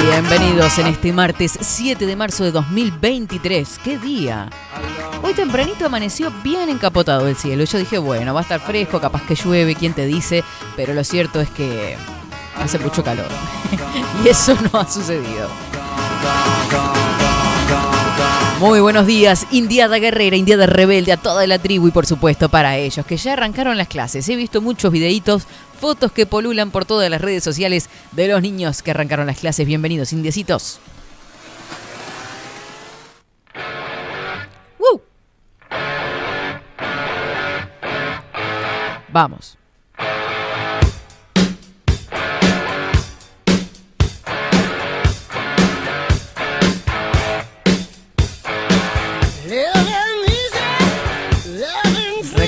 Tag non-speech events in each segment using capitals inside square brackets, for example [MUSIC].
Bienvenidos en este martes 7 de marzo de 2023. ¡Qué día! Hoy tempranito amaneció bien encapotado el cielo. Yo dije, bueno, va a estar fresco, capaz que llueve, quién te dice, pero lo cierto es que hace mucho calor. [LAUGHS] y eso no ha sucedido. Muy buenos días, Indiada Guerrera, Indiada Rebelde, a toda la tribu y por supuesto para ellos, que ya arrancaron las clases. He visto muchos videitos, fotos que polulan por todas las redes sociales de los niños que arrancaron las clases. Bienvenidos, indiecitos. ¡Woo! Vamos.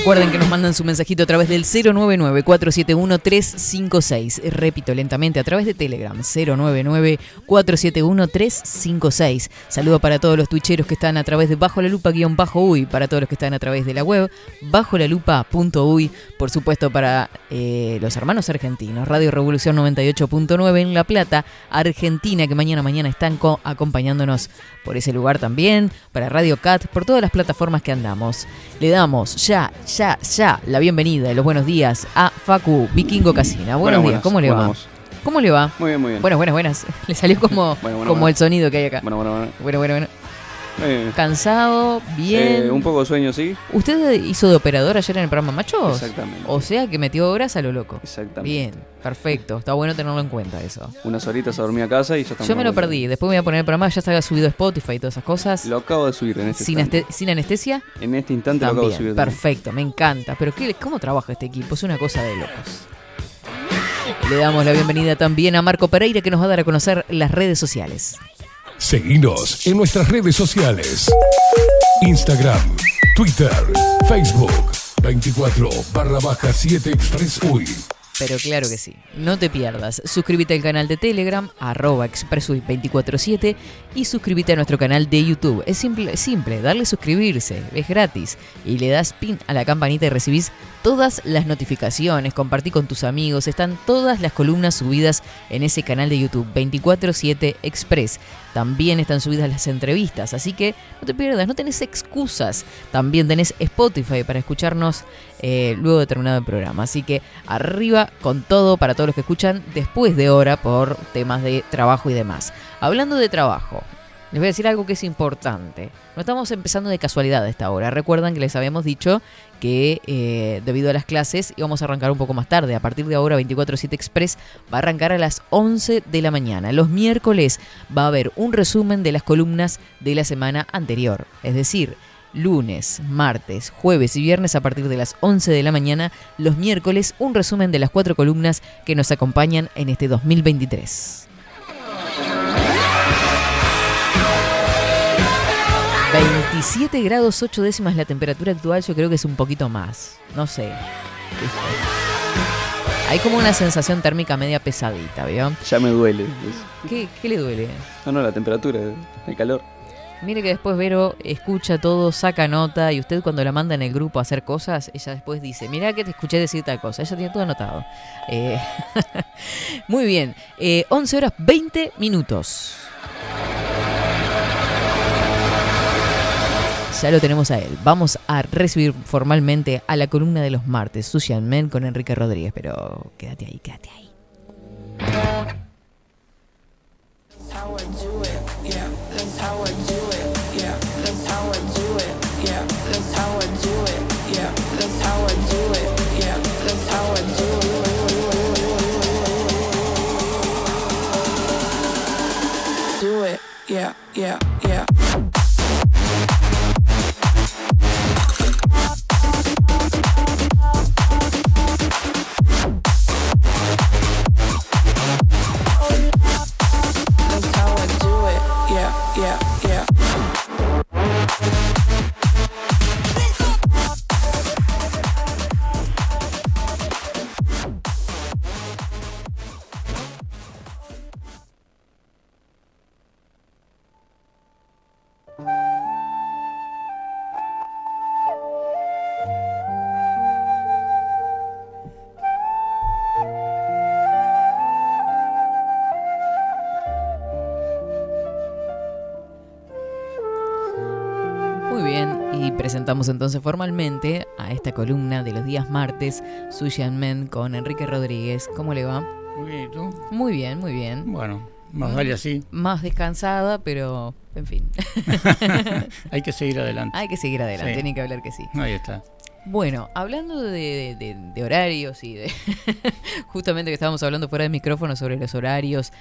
Recuerden que nos mandan su mensajito a través del 099-471-356. Repito lentamente, a través de Telegram, 099-471-356. Saludo para todos los twitcheros que están a través de Bajo la Lupa guion bajo uy, para todos los que están a través de la web, bajo la lupa.uy, por supuesto para eh, los hermanos argentinos, Radio Revolución 98.9 en La Plata, Argentina, que mañana mañana están acompañándonos por ese lugar también, para Radio Cat, por todas las plataformas que andamos. Le damos ya, ya, ya la bienvenida y los buenos días a Facu Vikingo Casina. Buenos días, ¿cómo le va? ¿Cómo le va? Muy bien, muy bien. Buenas, buenas, buenas. [LAUGHS] Le salió como, como el sonido que hay acá. Bueno, bueno, bueno. Bueno, bueno, bueno. Cansado, bien. Eh, un poco de sueño, sí. ¿Usted hizo de operador ayer en el programa Machos? Exactamente. O sea que metió horas a lo loco. Exactamente. Bien, perfecto. Está bueno tenerlo en cuenta eso. Unas horitas a dormir a casa y ya Yo me lo perdí. Después me voy a poner el programa, ya está subido Spotify y todas esas cosas. Lo acabo de subir en este ¿Sin, instante. ¿Sin anestesia? En este instante lo acabo de subir. Perfecto, me encanta. Pero ¿qué, ¿cómo trabaja este equipo? Es una cosa de locos. Le damos la bienvenida también a Marco Pereira que nos va a dar a conocer las redes sociales. Seguinos en nuestras redes sociales. Instagram, Twitter, Facebook, 24 barra baja 7 Express UI. Pero claro que sí. No te pierdas. Suscríbete al canal de Telegram, arroba expressui247 y suscríbete a nuestro canal de YouTube. Es simple, simple, darle suscribirse, es gratis. Y le das pin a la campanita y recibís todas las notificaciones, compartí con tus amigos, están todas las columnas subidas en ese canal de YouTube 24/7 Express. También están subidas las entrevistas, así que no te pierdas, no tenés excusas. También tenés Spotify para escucharnos eh, luego de terminado el programa. Así que arriba con todo para todos los que escuchan después de hora por temas de trabajo y demás. Hablando de trabajo, les voy a decir algo que es importante. No estamos empezando de casualidad a esta hora. Recuerdan que les habíamos dicho que eh, debido a las clases íbamos a arrancar un poco más tarde. A partir de ahora 24-7 Express va a arrancar a las 11 de la mañana. Los miércoles va a haber un resumen de las columnas de la semana anterior. Es decir, lunes, martes, jueves y viernes a partir de las 11 de la mañana. Los miércoles un resumen de las cuatro columnas que nos acompañan en este 2023. 27 grados 8 décimas la temperatura actual, yo creo que es un poquito más. No sé. Hay como una sensación térmica media pesadita, ¿vio? Ya me duele. ¿Qué, ¿Qué, le duele? No, no, la temperatura, el calor. Mire que después Vero escucha todo, saca nota y usted cuando la manda en el grupo a hacer cosas, ella después dice, mira que te escuché decir tal cosa, ella tiene todo anotado. Eh, [LAUGHS] muy bien, eh, 11 horas 20 minutos. Ya lo tenemos a él. Vamos a recibir formalmente a la columna de los martes, Social Men con Enrique Rodríguez, pero quédate ahí, quédate ahí. Yeah, yeah, entonces formalmente a esta columna de los días martes, Sushi Men con Enrique Rodríguez. ¿Cómo le va? Muy bien, ¿y tú? Muy bien, muy bien. Bueno, más vale así. Más descansada, pero en fin. [LAUGHS] [LAUGHS] Hay que seguir adelante. Hay que seguir adelante, tiene que hablar que sí. Ahí está. Bueno, hablando de, horarios y de [LAUGHS] justamente que estábamos hablando fuera de micrófono sobre los horarios,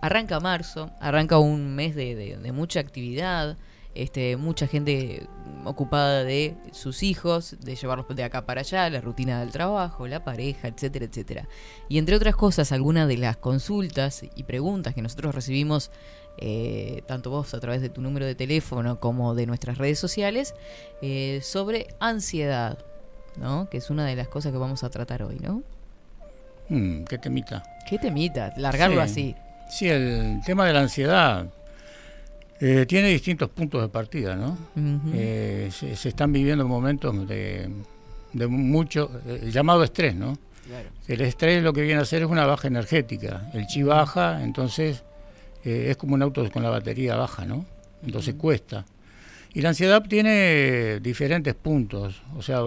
arranca marzo, arranca un mes de, mucha actividad, este, mucha gente ocupada de sus hijos, de llevarlos de acá para allá, la rutina del trabajo, la pareja, etcétera, etcétera. Y entre otras cosas, algunas de las consultas y preguntas que nosotros recibimos eh, tanto vos a través de tu número de teléfono como de nuestras redes sociales, eh, sobre ansiedad, ¿no? Que es una de las cosas que vamos a tratar hoy, ¿no? Mm, ¿Qué temita? ¿Qué temita? Largarlo así. Sí, el tema de la ansiedad eh, tiene distintos puntos de partida, ¿no? se, están viviendo momentos de, de mucho, llamado estrés, ¿no? El estrés lo que viene a hacer es una baja energética. El chi baja, entonces eh, es como un auto con la batería baja, ¿no? Entonces cuesta. Y la ansiedad tiene diferentes puntos, o sea,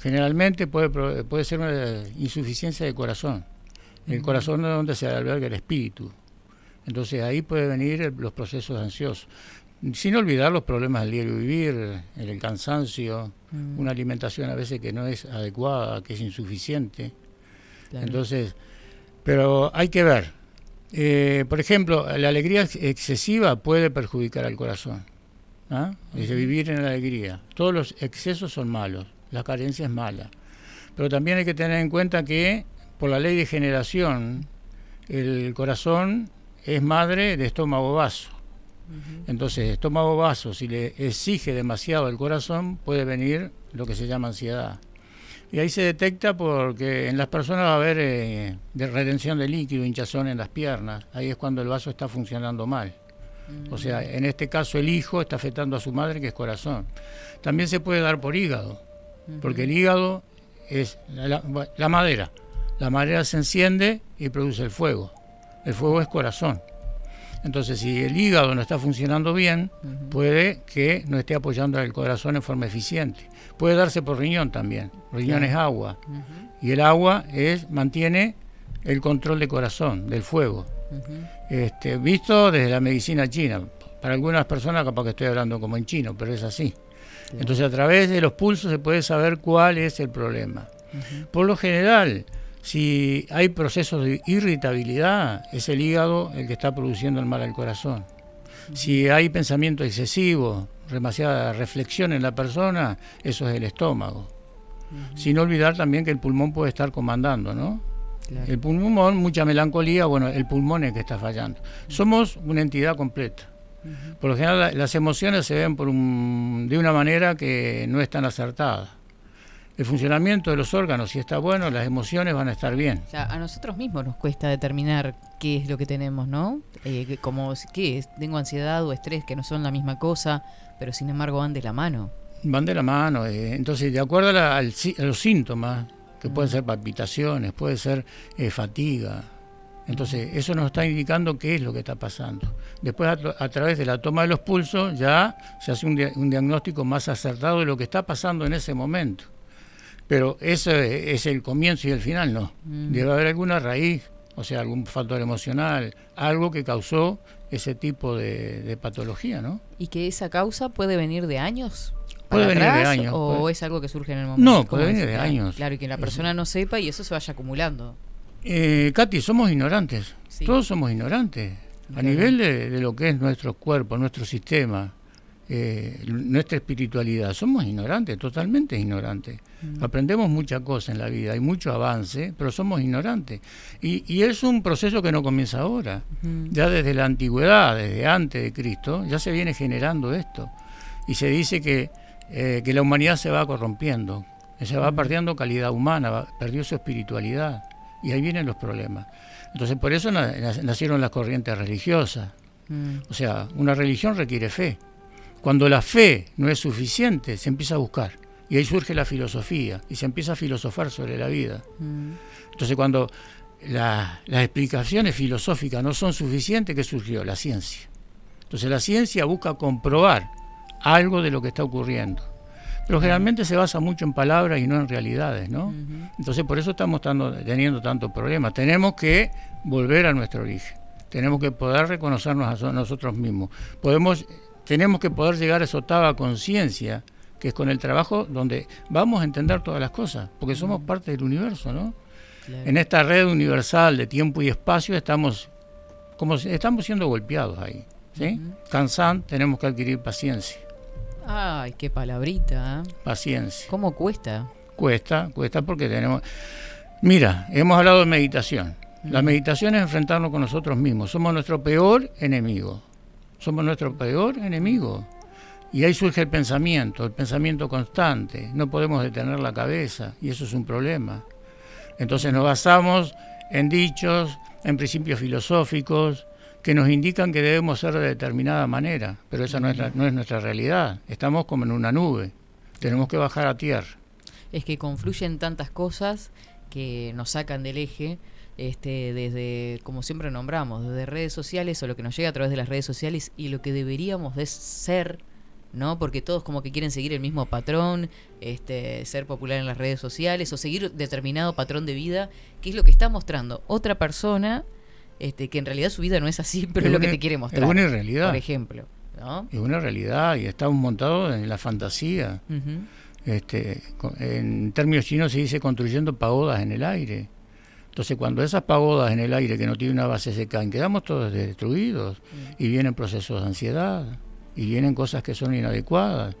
generalmente puede, puede ser una insuficiencia de corazón. El corazón es donde se alberga el espíritu. Entonces ahí puede venir los procesos ansiosos. Sin olvidar los problemas del diario vivir, el cansancio, una alimentación a veces que no es adecuada, que es insuficiente. Entonces, pero hay que ver, eh, por ejemplo, la alegría excesiva puede perjudicar al corazón. ¿ah? Dice vivir en la alegría. Todos los excesos son malos, la carencia es mala. Pero también hay que tener en cuenta que por la ley de generación, el corazón es madre de estómago vaso. Entonces, estómago vaso, si le exige demasiado al corazón, puede venir lo que se llama ansiedad. Y ahí se detecta porque en las personas va a haber eh, de retención de líquido, hinchazón en las piernas. Ahí es cuando el vaso está funcionando mal. O sea, en este caso el hijo está afectando a su madre, que es corazón. También se puede dar por hígado, porque el hígado es la, madera. La madera se enciende y produce el fuego. El fuego es corazón. Entonces, si el hígado no está funcionando bien, puede que no esté apoyando al corazón en forma eficiente. Puede darse por riñón también. Riñón es agua. Y el agua es mantiene el control del corazón, del fuego. este, visto desde la medicina china. Para algunas personas capaz que estoy hablando como en chino, pero es así. Entonces a través de los pulsos se puede saber cuál es el problema. Por lo general, si hay procesos de irritabilidad, es el hígado el que está produciendo el mal al corazón. Si hay pensamiento excesivo, demasiada reflexión en la persona, eso es el estómago. Sin olvidar también que el pulmón puede estar comandando, ¿no? El pulmón, mucha melancolía, bueno, el pulmón es que está fallando. Somos una entidad completa. Por lo general las emociones se ven por de una manera que no es tan acertada el funcionamiento de los órganos, si está bueno, las emociones van a estar bien. a nosotros mismos nos cuesta determinar qué es lo que tenemos, ¿no? Eh, como, ¿qué es? Tengo ansiedad o estrés, que no son la misma cosa, pero sin embargo van de la mano. Van de la mano. Eh, entonces, de acuerdo a, los síntomas, que pueden ser palpitaciones, puede ser eh, fatiga, entonces, eso nos está indicando qué es lo que está pasando. Después, a, través de la toma de los pulsos, ya se hace un, un, diagnóstico más acertado de lo que está pasando en ese momento. Pero ese es el comienzo y el final, no. Mm. Debe haber alguna raíz, o sea, algún factor emocional, algo que causó ese tipo de, patología, ¿no? ¿Y que esa causa puede venir de años? Puede venir de años. ¿O es algo que surge en el momento? No, puede venir de años. Claro, y que la persona no sepa y eso se vaya acumulando. Eh, Katy, somos ignorantes. Todos somos ignorantes. A nivel de, de, lo que es nuestro cuerpo, nuestro sistema, eh, nuestra espiritualidad. Somos ignorantes, totalmente ignorantes. Mm. Aprendemos muchas cosas en la vida, hay mucho avance, pero somos ignorantes. Y, es un proceso que no comienza ahora. Ya desde la antigüedad, desde antes de Cristo, ya se viene generando esto. Y se dice que, eh, que la humanidad se va corrompiendo, se va perdiendo calidad humana, perdió su espiritualidad. Y ahí vienen los problemas. Entonces por eso nacieron las corrientes religiosas. O sea, una religión requiere fe. Cuando la fe no es suficiente, se empieza a buscar. Y ahí surge la filosofía y se empieza a filosofar sobre la vida. Mm. Entonces cuando las explicaciones filosóficas no son suficientes, ¿qué surgió? La ciencia. Entonces la ciencia busca comprobar algo de lo que está ocurriendo. Pero generalmente se basa mucho en palabras y no en realidades, ¿no? Entonces por eso estamos teniendo tantos problemas. Tenemos que volver a nuestro origen. Tenemos que poder reconocernos a nosotros mismos. Podemos, tenemos que poder llegar a esa octava conciencia, que es con el trabajo donde vamos a entender todas las cosas, porque somos parte del universo, ¿no? En esta red universal de tiempo y espacio estamos como estamos siendo golpeados ahí, ¿sí? Cansan, tenemos que adquirir paciencia. Ay, qué palabrita. ¿eh? Paciencia. ¿Cómo cuesta? Cuesta, cuesta porque tenemos... Mira, hemos hablado de meditación. La meditación es enfrentarnos con nosotros mismos. Somos nuestro peor enemigo. Somos nuestro peor enemigo. Y ahí surge el pensamiento, el pensamiento constante. No podemos detener la cabeza y eso es un problema. Entonces nos basamos en dichos, en principios filosóficos, que nos indican que debemos ser de determinada manera, pero esa no es, no es nuestra realidad. Estamos como en una nube, tenemos que bajar a tierra. Es que confluyen tantas cosas que nos sacan del eje, este, desde, como siempre nombramos, desde redes sociales o lo que nos llega a través de las redes sociales y lo que deberíamos de ser, ¿no? Porque todos como que quieren seguir el mismo patrón, este, ser popular en las redes sociales o seguir determinado patrón de vida, que es lo que está mostrando otra persona este, que en realidad su vida no es así, [LAUGHS] pero es, lo que te quiere mostrar. Es una realidad. Por ejemplo. Es una realidad y estamos montados en la fantasía. este, en términos chinos se dice construyendo pagodas en el aire. Entonces, cuando esas pagodas en el aire que no tienen una base se caen, quedamos todos destruidos y vienen procesos de ansiedad y vienen cosas que son inadecuadas.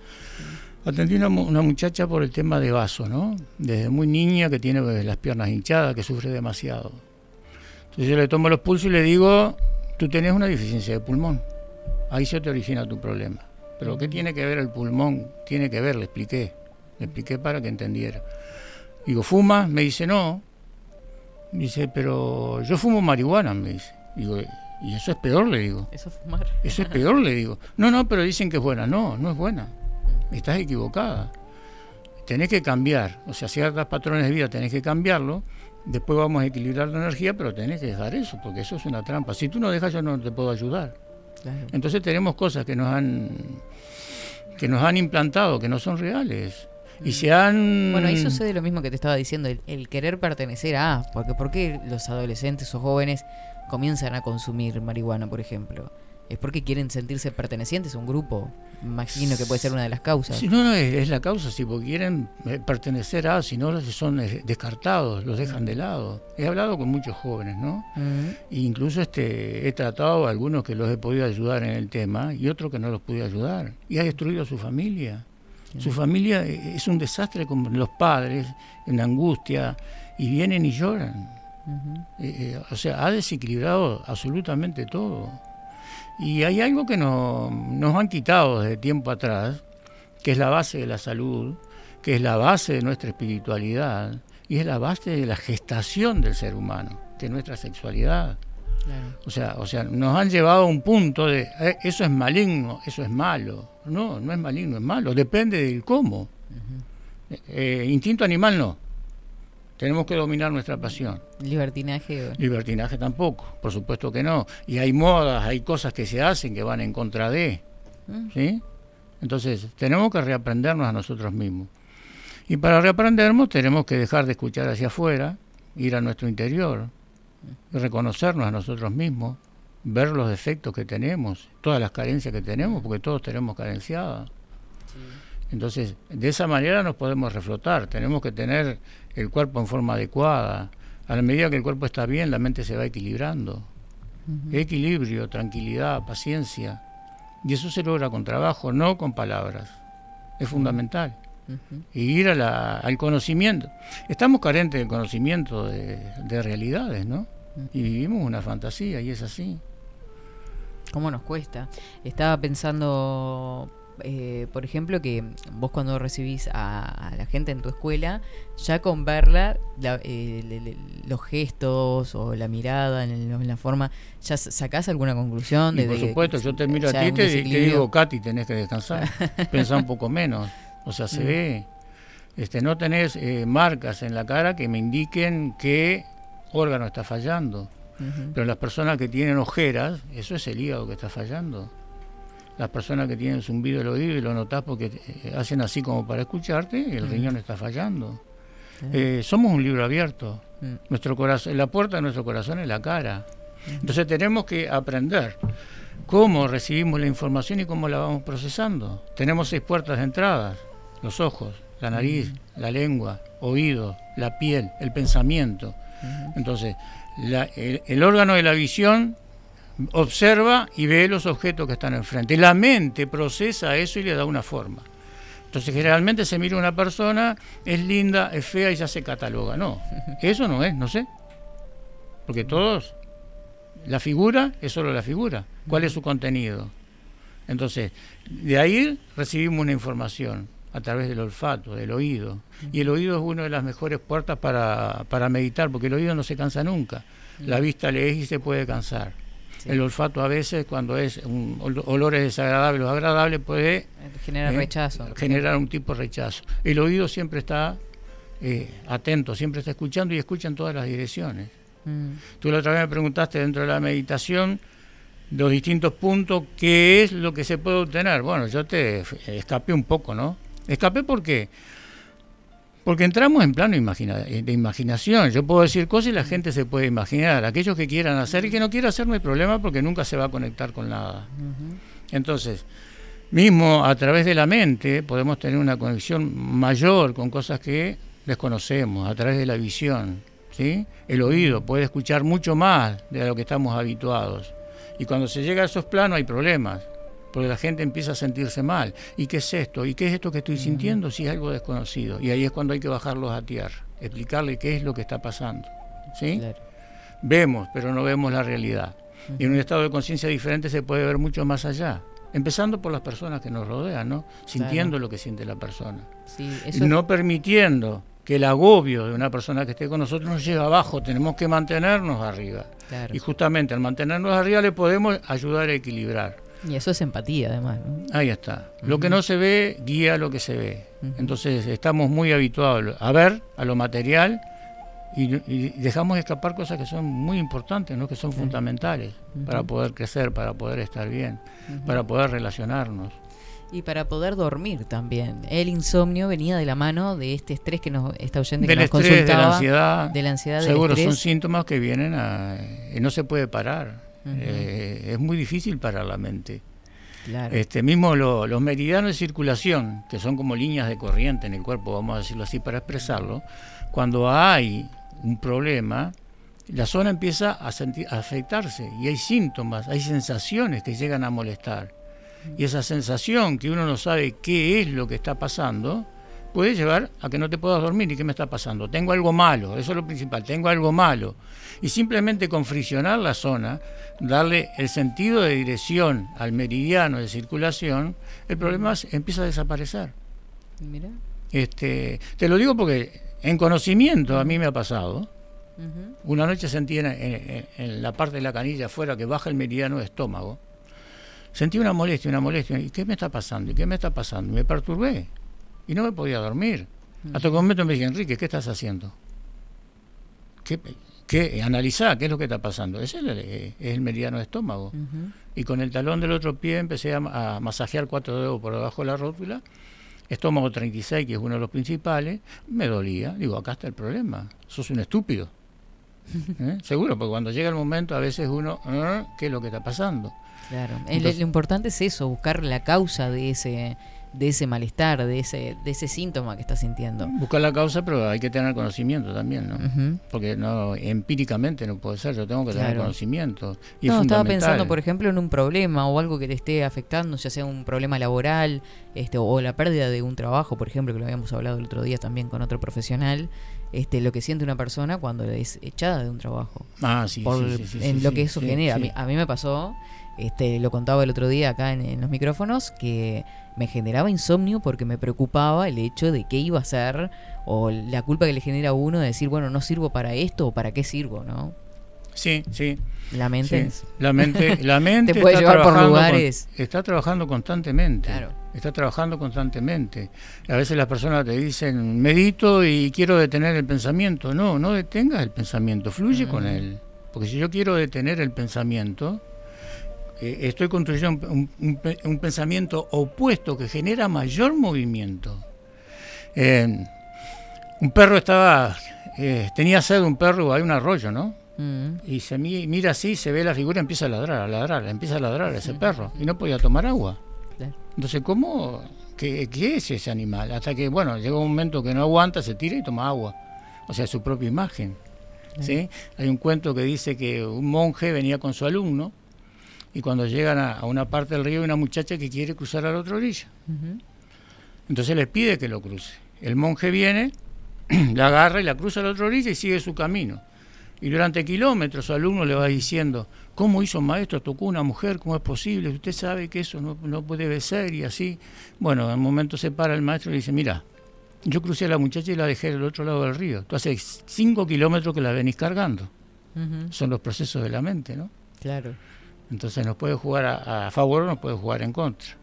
Atendí una, una muchacha por el tema de vaso, ¿no? Desde muy niña que tiene las piernas hinchadas, que sufre demasiado entonces yo le tomo los pulsos y le digo, tú tenés una deficiencia de pulmón. Ahí se te origina tu problema. Pero ¿qué tiene que ver el pulmón? Tiene que ver, le expliqué. Le expliqué para que entendiera. Digo, ¿fuma? Me dice, no. Dice, pero yo fumo marihuana, me dice. Digo, y eso es peor, le digo. Eso es fumar. Eso es peor, le digo. No, no, pero dicen que es buena. No, no es buena. Estás equivocada. Tenés que cambiar. O sea, ciertos patrones de vida tenés que cambiarlo Después vamos a equilibrar la energía, pero tenés que dejar eso, porque eso es una trampa. Si tú no dejas, yo no te puedo ayudar. Entonces tenemos cosas que nos han que nos han implantado, que no son reales. Y se han... Bueno, ahí sucede lo mismo que te estaba diciendo, el, querer pertenecer a... Porque ¿por qué los adolescentes o jóvenes comienzan a consumir marihuana, por ejemplo? es porque quieren sentirse pertenecientes a un grupo. Imagino que puede ser una de las causas. Si no, no es, la causa, si porque quieren eh, pertenecer a, si no son eh, descartados, los dejan de lado. He hablado con muchos jóvenes, ¿no? E incluso este, he tratado a algunos que los he podido ayudar en el tema y otros que no los pude ayudar. Y ha destruido a su familia. Su familia eh, es un desastre con los padres, en angustia, y vienen y lloran. o sea, ha desequilibrado absolutamente todo. Y hay algo que nos han quitado desde tiempo atrás, que es la base de la salud, que es la base de nuestra espiritualidad y es la base de la gestación del ser humano, es nuestra sexualidad. O, sea, o sea, nos han llevado a un punto de eh, eso es maligno, eso es malo. No, no es maligno, es malo, depende del cómo. Eh, eh, instinto animal no. Tenemos que dominar nuestra pasión. Libertinaje. Libertinaje tampoco, por supuesto que no. Y hay modas, hay cosas que se hacen que van en contra de. Mm. ¿Sí? Entonces, tenemos que reaprendernos a nosotros mismos. Y para reaprendernos tenemos que dejar de escuchar hacia afuera, ir a nuestro interior, reconocernos a nosotros mismos, ver los defectos que tenemos, todas las carencias que tenemos, porque todos tenemos carenciadas. Entonces, de esa manera nos podemos reflotar. Tenemos que tener el cuerpo en forma adecuada. A la medida que el cuerpo está bien, la mente se va equilibrando. Equilibrio, tranquilidad, paciencia. Y eso se logra con trabajo, no con palabras. Es fundamental. Y ir al conocimiento. Estamos carentes de conocimiento de, realidades, ¿no? Y vivimos una fantasía y es así. ¿Cómo nos cuesta? Estaba pensando eh, por ejemplo, que vos cuando recibís a, la gente en tu escuela, ya con verla, eh, los gestos o la mirada, en, la forma, ¿ya sacás alguna conclusión? De, por supuesto, yo te miro a ti y te, digo, Katy, tenés que descansar, pensá un poco menos. [LAUGHS] O sea, se mm. ve, este, no tenés eh, marcas en la cara que me indiquen qué órgano está fallando. Pero las personas que tienen ojeras, eso es el hígado que está fallando. las personas que tienen zumbido el oído y lo notas porque eh, hacen así como para escucharte, el riñón está fallando. Eh, somos un libro abierto. Mm. Nuestro corazón, la puerta de nuestro corazón es la cara. Entonces tenemos que aprender cómo recibimos la información y cómo la vamos procesando. Tenemos seis puertas de entrada, los ojos, la nariz, la lengua, oído, la piel, el pensamiento. Entonces, el, órgano de la visión observa y ve los objetos que están enfrente. La mente procesa eso y le da una forma. Entonces generalmente se mira una persona, es linda, es fea y ya se cataloga. No, [LAUGHS] eso no es, no sé. Porque todos, la figura es solo la figura. ¿Cuál es su contenido? Entonces, de ahí recibimos una información a través del olfato, del oído. Y el oído es una de las mejores puertas para, para meditar, porque el oído no se cansa nunca. La vista le es y se puede cansar. El olfato a veces, cuando es un olores desagradables o agradables, puede generar ¿eh? rechazo. Generar un tipo de rechazo. El oído siempre está eh, atento, siempre está escuchando y escucha en todas las direcciones. Mm. Tú la otra vez me preguntaste dentro de la meditación los distintos puntos, ¿qué es lo que se puede obtener? Bueno, yo te escapé un poco, ¿no? Escapé porque porque entramos en plano de imaginación. Yo puedo decir cosas y la gente se puede imaginar. Aquellos que quieran hacer y que no quieran hacer no hay problema porque nunca se va a conectar con nada. Entonces, mismo a través de la mente podemos tener una conexión mayor con cosas que desconocemos, a través de la visión. ¿sí? El oído puede escuchar mucho más de lo que estamos habituados. Y cuando se llega a esos planos hay problemas porque la gente empieza a sentirse mal. ¿Y qué es esto? ¿Y qué es esto que estoy sintiendo si es algo desconocido? Y ahí es cuando hay que bajarlos a tierra, explicarle qué es lo que está pasando. ¿Sí? Vemos, pero no vemos la realidad. Y en un estado de conciencia diferente se puede ver mucho más allá. Empezando por las personas que nos rodean, ¿no? Sintiendo lo que siente la persona. No permitiendo que el agobio de una persona que esté con nosotros nos lleve abajo, tenemos que mantenernos arriba. Y justamente al mantenernos arriba le podemos ayudar a equilibrar. Y eso es empatía, además. Ahí está. Lo que no se ve guía lo que se ve. Entonces estamos muy habituados a ver, a lo material, y, dejamos escapar cosas que son muy importantes, ¿no? que son fundamentales para poder crecer, para poder estar bien, para poder relacionarnos. Y para poder dormir también. El insomnio venía de la mano de este estrés que nos está oyendo del que estrés, De la ansiedad. De la ansiedad Seguro, son síntomas que vienen a, y no se puede parar. Eh, es muy difícil para la mente. Este, mismo los meridianos de circulación, que son como líneas de corriente en el cuerpo, vamos a decirlo así para expresarlo, cuando hay un problema, la zona empieza a, a afectarse y hay síntomas, hay sensaciones que llegan a molestar. Y esa sensación que uno no sabe qué es lo que está pasando, puede llevar a que no te puedas dormir. ¿Y qué me está pasando? Tengo algo malo, eso es lo principal, tengo algo malo y simplemente con friccionar la zona, darle el sentido de dirección al meridiano de circulación, el problema empieza a desaparecer. Mira. Este, te lo digo porque en conocimiento a mí me ha pasado. Una noche sentí en, la parte de la canilla afuera que baja el meridiano de estómago. Sentí una molestia, una molestia. ¿Y qué me está pasando? ¿Y qué me está pasando? me perturbé. Y no me podía dormir. Hasta que un momento me dije, Enrique, ¿qué estás haciendo? ¿Qué, que analizar qué es lo que está pasando. Ese es el, meridiano de estómago. Y con el talón del otro pie empecé a, masajear cuatro dedos por debajo de la rótula. Estómago 36, que es uno de los principales, me dolía. Digo, acá está el problema. Sos un estúpido. [LAUGHS] ¿Eh? Seguro, porque cuando llega el momento, a veces uno, ¿eh? ¿qué es lo que está pasando? Claro, lo importante es eso, buscar la causa de ese de ese malestar, de ese, de ese síntoma que está sintiendo. Buscar la causa, pero hay que tener conocimiento también, ¿no? Porque no empíricamente no puede ser, yo tengo que tener conocimiento. Y no, estaba pensando, por ejemplo, en un problema o algo que te esté afectando, ya sea un problema laboral este, o la pérdida de un trabajo, por ejemplo, que lo habíamos hablado el otro día también con otro profesional, este, lo que siente una persona cuando es echada de un trabajo. Ah, sí, sí, En lo que eso genera. A mí, a mí me pasó este, lo contaba el otro día acá en, los micrófonos, que me generaba insomnio porque me preocupaba el hecho de qué iba a ser o la culpa que le genera a uno de decir, bueno, no sirvo para esto o para qué sirvo, ¿no? Sí, sí. La mente. La mente, [LAUGHS] la mente Te puede está llevar por lugares. está trabajando constantemente. Está trabajando constantemente. A veces las personas te dicen, medito y quiero detener el pensamiento. No, no detengas el pensamiento, fluye con mm. él. Porque si yo quiero detener el pensamiento, eh, estoy construyendo un, pensamiento opuesto que genera mayor movimiento. Eh, un perro estaba, eh, tenía sed un perro, hay un arroyo, ¿no? Mm. Y se mira así, se ve la figura, empieza a ladrar, a ladrar, empieza a ladrar ese perro y no podía tomar agua. Entonces, ¿cómo? ¿Qué, ¿Qué, es ese animal? Hasta que, bueno, llega un momento que no aguanta, se tira y toma agua. O sea, su propia imagen. ¿sí? Hay un cuento que dice que un monje venía con su alumno y cuando llegan a, una parte del río hay una muchacha que quiere cruzar a la otra orilla. Entonces les pide que lo cruce. El monje viene, [CLEARS THROAT] la agarra y la cruza a la otra orilla y sigue su camino. Y durante kilómetros su alumno le va diciendo, ¿cómo hizo maestro? Tocó una mujer, ¿cómo es posible? Usted sabe que eso no, no puede ser y así. Bueno, en un momento se para el maestro y le dice, mira, yo crucé a la muchacha y la dejé al otro lado del río. Tú hace cinco kilómetros que la venís cargando. Son los procesos de la mente, ¿no? Claro. Entonces nos puede jugar a, favor o nos puede jugar en contra.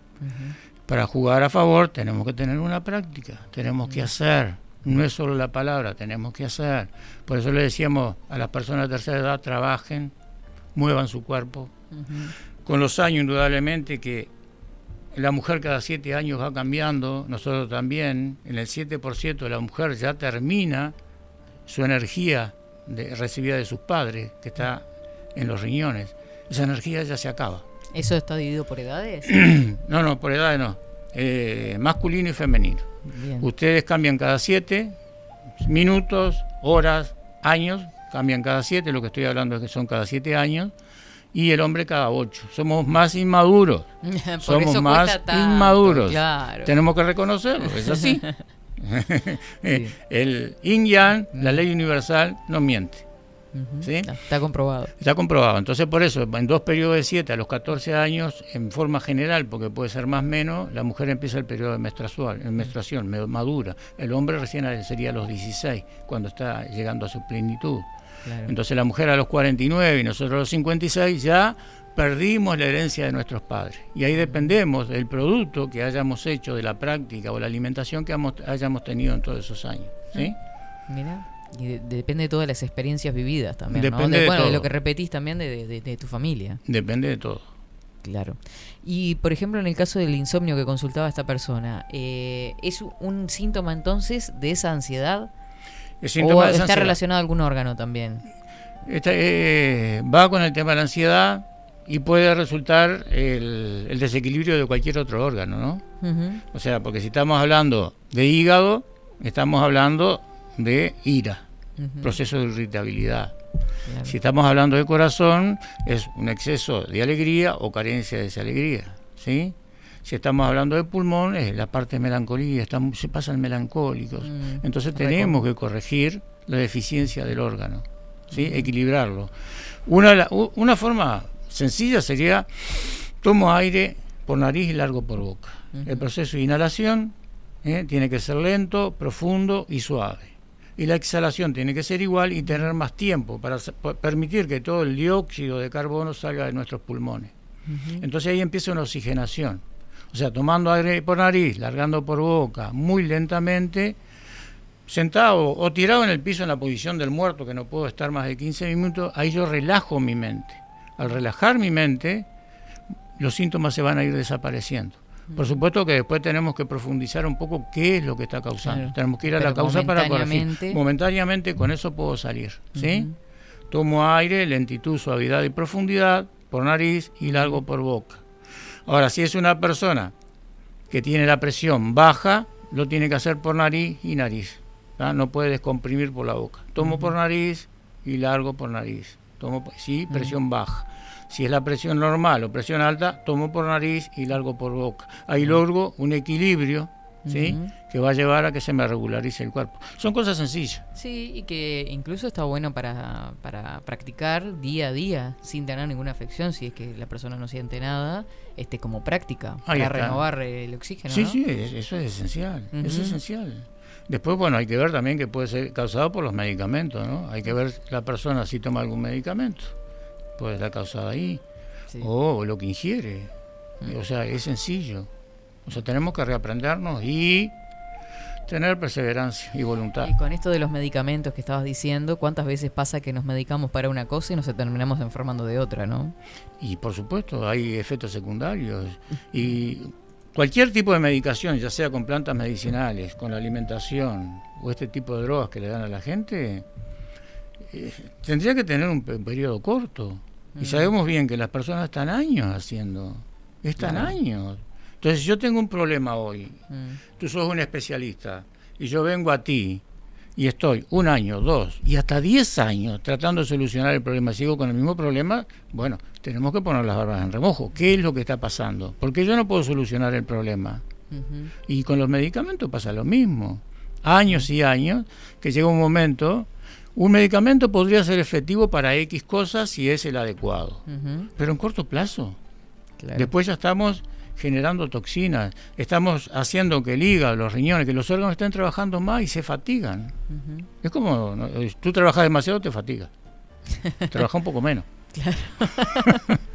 Para jugar a favor tenemos que tener una práctica, tenemos que hacer, no es solo la palabra, tenemos que hacer. Por eso le decíamos a las personas de tercera edad, trabajen, muevan su cuerpo. Con los años, indudablemente, que la mujer cada siete años va cambiando, nosotros también, en el 7% la mujer ya termina su energía de, recibida de sus padres, que está en los riñones. Esa energía ya se acaba. ¿Eso está dividido por edades? [CLEARS THROAT] no, no, por edades no. Eh, masculino y femenino. Ustedes cambian cada siete minutos, horas, años, cambian cada siete, lo que estoy hablando es que son cada siete años, y el hombre cada ocho. Somos más inmaduros. [LAUGHS] Somos más inmaduros. Tenemos que reconocerlo, es así. [LAUGHS] [LAUGHS] el yin yang, la ley universal, no miente. Está comprobado. Está comprobado. Entonces, por eso, en dos periodos de 7 a los 14 años, en forma general, porque puede ser más o menos, la mujer empieza el periodo de menstruación, en menstruación madura. El hombre recién sería a los 16, cuando está llegando a su plenitud. Entonces, la mujer a los 49 y nosotros a los 56 ya perdimos la herencia de nuestros padres. Y ahí dependemos del producto que hayamos hecho, de la práctica o la alimentación que hayamos tenido en todos esos años. ¿sí? Mira. Y depende de todas las experiencias vividas también, depende de, bueno, de lo que repetís también de, tu familia. Depende de todo. Claro. Y, por ejemplo, en el caso del insomnio que consultaba esta persona, eh, ¿es un síntoma entonces de esa ansiedad? ¿O está relacionado a algún órgano también? Eh, va con el tema de la ansiedad y puede resultar el, desequilibrio de cualquier otro órgano, ¿no? O sea, porque si estamos hablando de hígado, estamos hablando de ira proceso de irritabilidad. Si estamos hablando de corazón, es un exceso de alegría o carencia de esa alegría. ¿sí? Si estamos hablando de pulmón, es la parte de melancolía, estamos, se pasan melancólicos. Mm, Entonces tenemos que corregir la deficiencia del órgano, ¿sí? equilibrarlo. Una, una forma sencilla sería, tomo aire por nariz y largo por boca. El proceso de inhalación ¿eh? tiene que ser lento, profundo y suave y la exhalación tiene que ser igual y tener más tiempo para permitir que todo el dióxido de carbono salga de nuestros pulmones. Entonces ahí empieza una oxigenación. O sea, tomando aire por nariz, largando por boca, muy lentamente, sentado o tirado en el piso en la posición del muerto, que no puedo estar más de 15 minutos, ahí yo relajo mi mente. Al relajar mi mente, los síntomas se van a ir desapareciendo. Por supuesto que después tenemos que profundizar un poco qué es lo que está causando. Tenemos que ir a la causa para corregir. Momentáneamente con eso puedo salir. ¿sí? Tomo aire, lentitud, suavidad y profundidad por nariz y largo por boca. Ahora, si es una persona que tiene la presión baja, lo tiene que hacer por nariz y nariz. No puede descomprimir por la boca. Tomo por nariz y largo por nariz. Tomo, sí, presión baja. Si es la presión normal o presión alta, tomo por nariz y largo por boca. Ahí logro un equilibrio ¿sí? que va a llevar a que se me regularice el cuerpo. Son cosas sencillas. Sí, y que incluso está bueno para, para practicar día a día sin tener ninguna afección, si es que la persona no siente nada, este como práctica, para renovar el oxígeno. Sí, sí, eso es esencial, es esencial. Después, bueno, hay que ver también que puede ser causado por los medicamentos, ¿no? Hay que ver la persona si toma algún medicamento puede estar causada ahí, o lo que ingiere. O sea, es sencillo. O sea, tenemos que reaprendernos y tener perseverancia y voluntad. Y con esto de los medicamentos que estabas diciendo, ¿cuántas veces pasa que nos medicamos para una cosa y nos terminamos enfermando de otra, no? Y por supuesto, hay efectos secundarios. Y cualquier tipo de medicación, ya sea con plantas medicinales, con la alimentación o este tipo de drogas que le dan a la gente, eh, tendría que tener un, periodo corto. Y sabemos bien que las personas están años haciendo, están años. Entonces, si yo tengo un problema hoy, mm. tú sos un especialista, y yo vengo a ti y estoy un año, dos y hasta diez años tratando de solucionar el problema, sigo con el mismo problema, bueno, tenemos que poner las barbas en remojo. ¿Qué es lo que está pasando? Porque yo no puedo solucionar el problema. Y con los medicamentos pasa lo mismo. Años y años, que llega un momento, un medicamento podría ser efectivo para X cosas si es el adecuado, pero en corto plazo. Después ya estamos generando toxinas, estamos haciendo que el hígado, los riñones, que los órganos estén trabajando más y se fatigan. Es como, tú trabajas demasiado, te fatigas. [LAUGHS] Trabaja un poco menos. Claro. [LAUGHS]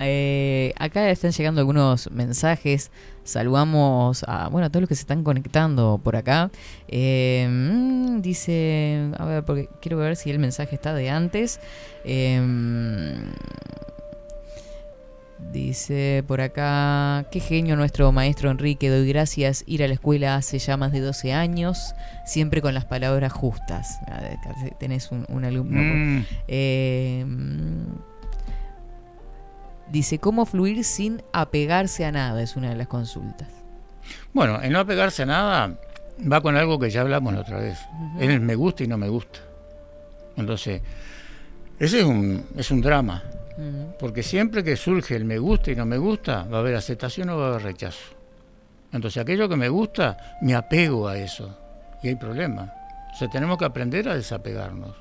Eh, acá están llegando algunos mensajes. Saludamos a bueno a todos los que se están conectando por acá. Eh, mm, dice, a ver, porque quiero ver si el mensaje está de antes. Eh, Dice por acá, qué genio nuestro maestro Enrique, doy gracias, ir a la escuela hace ya más de 12 años, siempre con las palabras justas. Tenés un, alumno. Mm. Eh, dice, ¿cómo fluir sin apegarse a nada? Es una de las consultas. Bueno, el no apegarse a nada va con algo que ya hablamos la otra vez. Es me gusta y no me gusta. Entonces, ese es un, es un drama. Porque siempre que surge el me gusta y no me gusta, va a haber aceptación o va a haber rechazo. Entonces aquello que me gusta, me apego a eso. Y hay problema. O sea, tenemos que aprender a desapegarnos.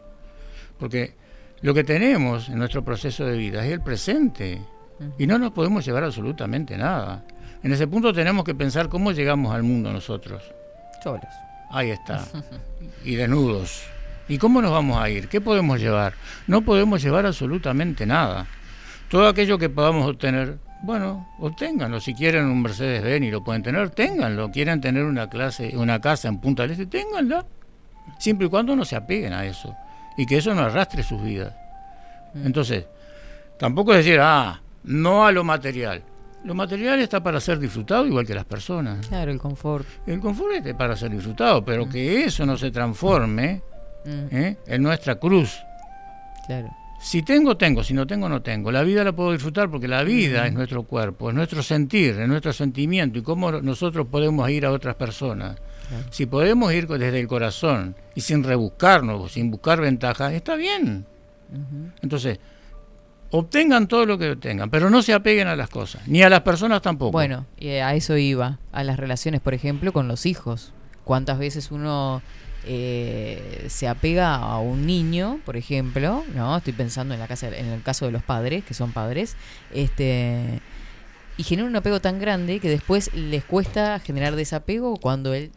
Porque lo que tenemos en nuestro proceso de vida es el presente. Y no nos podemos llevar absolutamente nada. En ese punto tenemos que pensar cómo llegamos al mundo nosotros. Solos. Ahí está. y desnudos. ¿Y cómo nos vamos a ir? ¿Qué podemos llevar? No podemos llevar absolutamente nada. Todo aquello que podamos obtener, bueno, obténganlo. Si quieren un Mercedes Benz y lo pueden tener, ténganlo. Quieren tener una clase, una casa en Punta del Este, ténganla. Siempre y cuando no se apeguen a eso. Y que eso no arrastre sus vidas. Mm. Entonces, tampoco es decir, ah, no a lo material. Lo material está para ser disfrutado igual que las personas. Claro, el confort. El confort está para ser disfrutado, pero mm. que eso no se transforme Mm. ¿eh? en nuestra cruz. Si tengo, tengo, si no tengo, no tengo. La vida la puedo disfrutar porque la vida mm. es nuestro cuerpo, es nuestro sentir, es nuestro sentimiento y cómo nosotros podemos ir a otras personas. Si podemos ir desde el corazón y sin rebuscarnos, sin buscar ventajas, está bien. Entonces, obtengan todo lo que obtengan, pero no se apeguen a las cosas, ni a las personas tampoco. Bueno, y a eso iba, a las relaciones, por ejemplo, con los hijos. ¿Cuántas veces uno eh, se apega a un niño, por ejemplo, ¿no? Estoy pensando en la casa, en el caso de los padres, que son padres, este y genera un apego tan grande que después les cuesta generar desapego cuando el,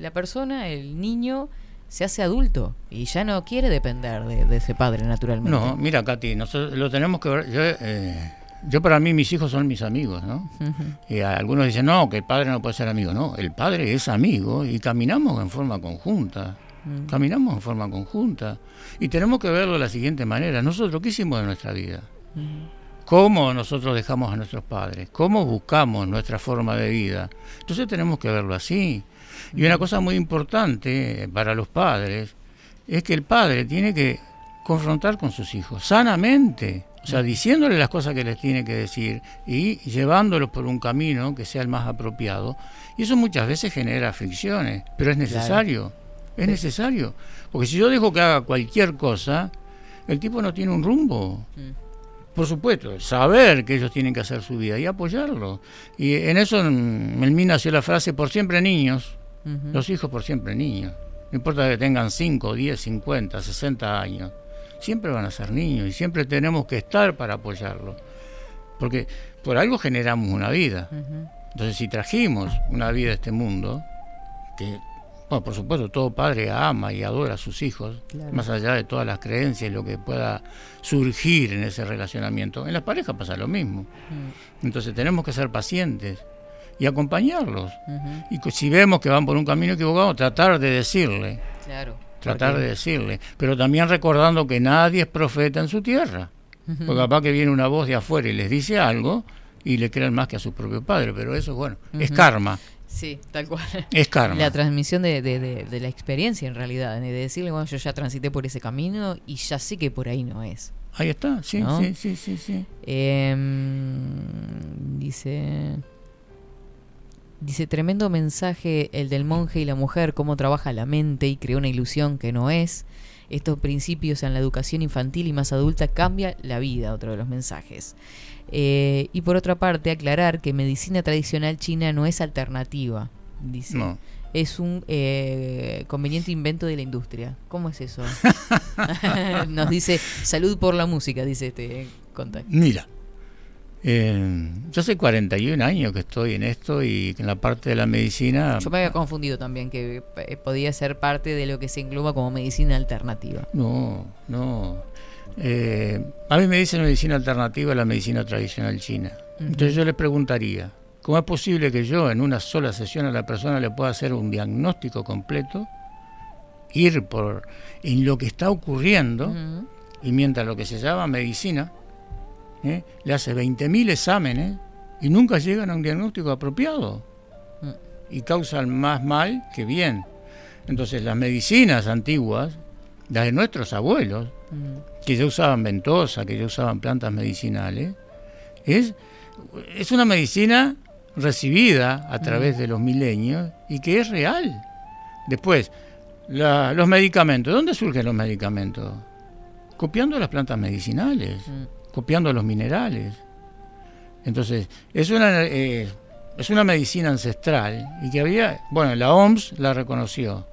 la persona, el niño, se hace adulto y ya no quiere depender de, ese padre naturalmente. No, mira, Katy, nosotros lo tenemos que ver. Yo, eh, yo para mí mis hijos son mis amigos, ¿no? Y algunos dicen, no, que el padre no puede ser amigo. No, el padre es amigo y caminamos en forma conjunta. Mm. Caminamos en forma conjunta. Y tenemos que verlo de la siguiente manera. Nosotros, ¿qué hicimos de nuestra vida? ¿Cómo nosotros dejamos a nuestros padres? ¿Cómo buscamos nuestra forma de vida? Entonces tenemos que verlo así. Y una cosa muy importante para los padres es que el padre tiene que confrontar con sus hijos sanamente o sea, diciéndole las cosas que les tiene que decir y llevándolos por un camino que sea el más apropiado. Y eso muchas veces genera fricciones, pero es necesario. Es necesario. Porque si yo dejo que haga cualquier cosa, el tipo no tiene un rumbo. Mm. Por supuesto, saber que ellos tienen que hacer su vida y apoyarlo. Y en eso en mí nació la frase por siempre niños. Los hijos por siempre niños. No importa que tengan 5, 10, 50, 60 años siempre van a ser niños y siempre tenemos que estar para apoyarlos. Porque por algo generamos una vida. Entonces, si trajimos una vida a este mundo, que, bueno, por supuesto, todo padre ama y adora a sus hijos, más allá de todas las creencias y lo que pueda surgir en ese relacionamiento, en las parejas pasa lo mismo. Entonces, tenemos que ser pacientes y acompañarlos. Y si vemos que van por un camino equivocado, tratar de decirle. Claro. Tratar de decirle. Pero también recordando que nadie es profeta en su tierra. Porque capaz que viene una voz de afuera y les dice algo y le crean más que a su propio padre. Pero eso, bueno, es karma. Sí, tal cual. Es karma. La transmisión de, de, la experiencia en realidad, de decirle, bueno, yo ya transité por ese camino y ya sé que por ahí no es. Ahí está, sí, sí, sí, sí. Em, dice... Dice, tremendo mensaje el del monje y la mujer, cómo trabaja la mente y crea una ilusión que no es. Estos principios en la educación infantil y más adulta cambia la vida, otro de los mensajes. Eh, y por otra parte, aclarar que medicina tradicional china no es alternativa, dice. No. Es un eh, conveniente invento de la industria. ¿Cómo es eso? [LAUGHS] [LAUGHS] Nos dice, salud por la música, dice este contacto. Mira, eh, yo hace 41 años que estoy en esto y en la parte de la medicina... Yo me había confundido también que eh, podía ser parte de lo que se engloba como medicina alternativa. No, no. Eh, a mí me dicen medicina alternativa la medicina tradicional china. Entonces yo les preguntaría, ¿cómo es posible que yo en una sola sesión a la persona le pueda hacer un diagnóstico completo, ir por en lo que está ocurriendo, y mientras lo que se llama medicina, ¿eh? le hace 20.000 exámenes y nunca llegan a un diagnóstico apropiado. Mm. Y causan más mal que bien. Entonces las medicinas antiguas, las de nuestros abuelos, mm. que ya usaban ventosa, que ya usaban plantas medicinales, es, es una medicina recibida a través mm. de los milenios y que es real. Después, los medicamentos, ¿dónde surgen los medicamentos? Copiando las plantas medicinales copiando los minerales. Entonces, es una, eh, es una medicina ancestral y que había, bueno, la OMS la reconoció,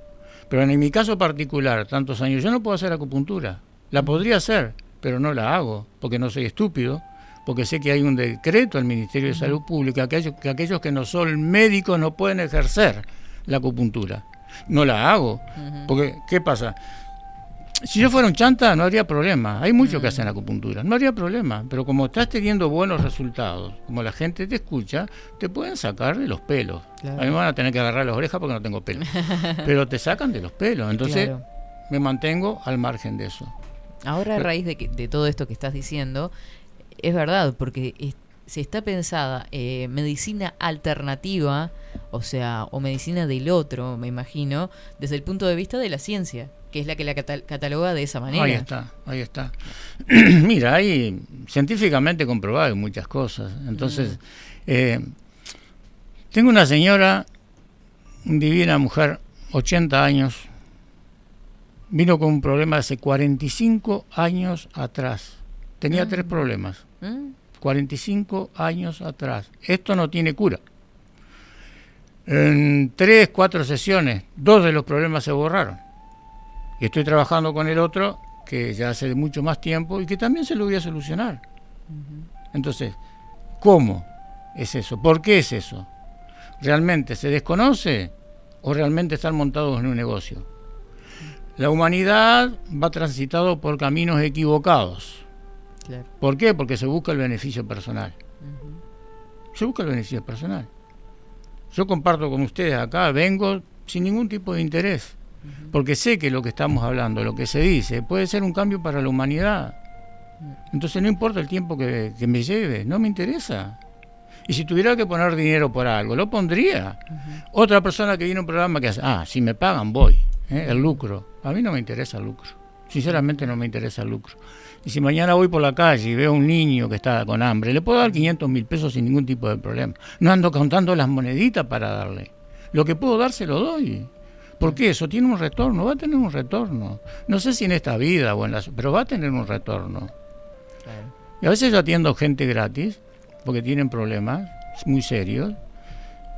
pero en mi caso particular, tantos años, yo no puedo hacer acupuntura. La podría hacer, pero no la hago, porque no soy estúpido, porque sé que hay un decreto del Ministerio de Salud Pública que que aquellos que no son médicos no pueden ejercer la acupuntura. No la hago, porque ¿qué pasa? Si yo fuera un chanta, no habría problema. Hay muchos que hacen acupuntura, no habría problema. Pero como estás teniendo buenos resultados, como la gente te escucha, te pueden sacar de los pelos. A mí me van a tener que agarrar las orejas porque no tengo pelo. [LAUGHS] Pero te sacan de los pelos. Entonces me mantengo al margen de eso. Ahora, a raíz de, de todo esto que estás diciendo, es verdad, porque se está pensada eh, medicina alternativa, o sea, o medicina del otro, me imagino, desde el punto de vista de la ciencia que es la que la cataloga de esa manera. Ahí está, ahí está. [CLEARS THROAT] Mira, hay científicamente comprobado muchas cosas. Entonces, mm. eh, tengo una señora, divina mujer, 80 años, vino con un problema hace 45 años atrás. Tenía tres mm. problemas. 45 mm. años atrás. Esto no tiene cura. En tres, cuatro sesiones, dos de los problemas se borraron. Y estoy trabajando con el otro que ya hace mucho más tiempo y que también se lo voy a solucionar. Entonces, ¿cómo es eso? ¿Por qué es eso? ¿Realmente se desconoce o realmente están montados en un negocio? La humanidad va transitado por caminos equivocados. ¿Por qué? Porque se busca el beneficio personal. Se busca el beneficio personal. Yo comparto con ustedes acá, vengo sin ningún tipo de interés porque sé que lo que estamos hablando, lo que se dice, puede ser un cambio para la humanidad. Entonces no importa el tiempo que, me lleve, no me interesa. Y si tuviera que poner dinero por algo, lo pondría. Otra persona que viene a un programa que hace, ah, si me pagan, voy, ¿eh? el lucro. A mí no me interesa el lucro. Sinceramente no me interesa el lucro. Y si mañana voy por la calle y veo a un niño que está con hambre, le puedo dar 500 mil pesos sin ningún tipo de problema. No ando contando las moneditas para darle. Lo que puedo dar se lo doy. Porque eso tiene un retorno, va a tener un retorno. No sé si en esta vida o en las, pero va a tener un retorno. Y a veces yo atiendo gente gratis porque tienen problemas muy serios.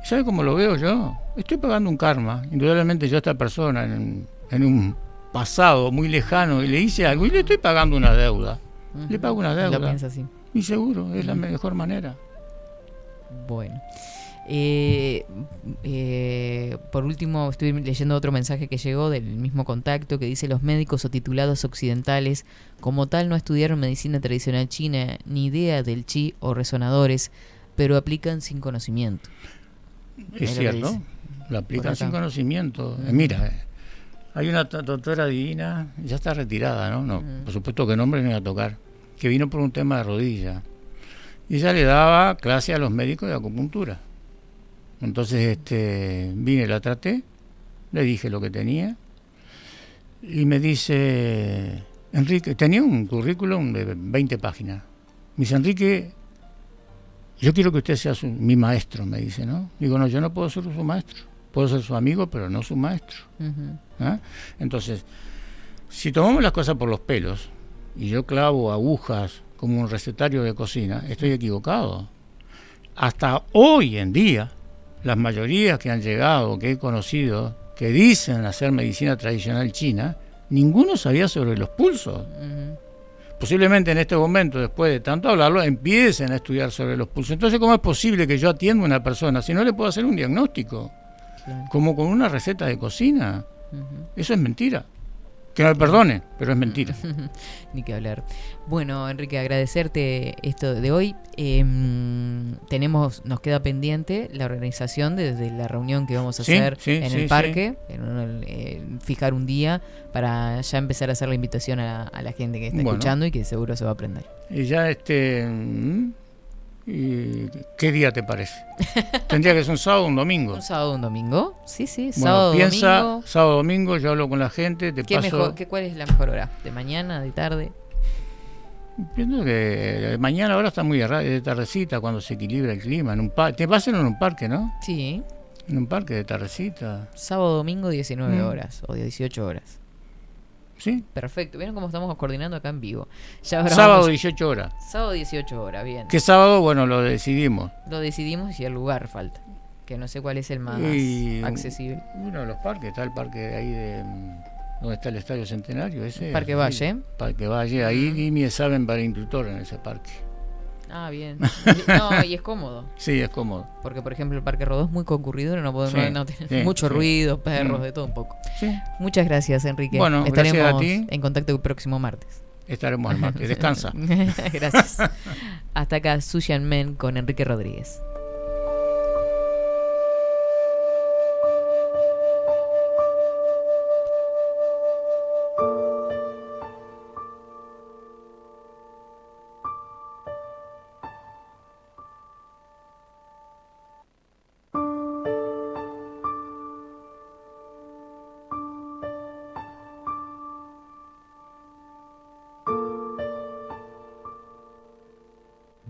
¿Sabe cómo lo veo yo? Estoy pagando un karma. Indudablemente yo a esta persona en, un pasado muy lejano y le hice algo y le estoy pagando una deuda. Le pago una deuda. Y seguro, es la mejor manera. Bueno. Eh, eh, por último, estoy leyendo otro mensaje que llegó del mismo contacto que dice los médicos o titulados occidentales como tal no estudiaron medicina tradicional china ni idea del chi o resonadores, pero aplican sin conocimiento. Es cierto, lo aplican sin conocimiento. Mm. Mira, hay una doctora divina, ya está retirada, ¿no? no mm. Por supuesto que nombre no iba a tocar, que vino por un tema de rodilla. Y ella le daba clase a los médicos de acupuntura. Entonces este, vine, la traté, le dije lo que tenía y me dice, Enrique, tenía un currículum de 20 páginas. Me dice, Enrique, yo quiero que usted sea mi maestro, me dice, ¿no? Digo, no, yo no puedo ser su maestro. Puedo ser su amigo, pero no su maestro. ¿Ah? Entonces, si tomamos las cosas por los pelos y yo clavo agujas como un recetario de cocina, estoy equivocado. Hasta hoy en día, las mayorías que han llegado, que he conocido, que dicen hacer medicina tradicional china, ninguno sabía sobre los pulsos. Posiblemente en este momento, después de tanto hablarlo, empiecen a estudiar sobre los pulsos. Entonces, ¿cómo es posible que yo atienda a una persona si no le puedo hacer un diagnóstico? Como con una receta de cocina. Eso es mentira. Que me perdone, pero es mentira. [LAUGHS] Ni que hablar. Bueno, Enrique, agradecerte esto de hoy. Em, tenemos, nos queda pendiente la organización desde la reunión que vamos a hacer en el parque, en fijar un día para ya empezar a hacer la invitación a, la gente que está escuchando y que seguro se va a aprender. Y ya este mm, ¿Y qué día te parece? [LAUGHS] Tendría que ser un sábado o un domingo. ¿Un sábado o un domingo? Sí, sí, sábado bueno, piensa, domingo. sábado domingo, yo hablo con la gente, te ¿Qué Mejor, ¿qué, ¿Cuál es la mejor hora? ¿De mañana, de tarde? Pienso que de mañana ahora está muy de tardecita cuando se equilibra el clima. En un te pasan en un parque, ¿no? Sí. En un parque de tardecita. Sábado domingo 19 mm. horas o 18 horas. ¿Sí? Perfecto. ¿Vieron cómo estamos coordinando acá en vivo? sábado 18 horas. Sábado 18 horas, bien. ¿Qué sábado? Bueno, lo decidimos. Lo decidimos y el lugar falta. Que no sé cuál es el más accesible. Uno de los parques, está el parque ahí de... ¿Dónde está el Estadio Centenario? Ese, Parque Valle. Parque Valle, ahí di mi examen para instructor en ese parque. Ah, bien. [LAUGHS] No, y es cómodo. Sí, es cómodo. Porque, por ejemplo, el Parque Rodó es muy concurrido, no podemos tener mucho ruido, perros, mm. de todo un poco. Muchas gracias, Enrique. Bueno, Estaremos en contacto el próximo martes. Estaremos el martes. Descansa. [LAUGHS] gracias. Hasta acá, Sushan Men con Enrique Rodríguez.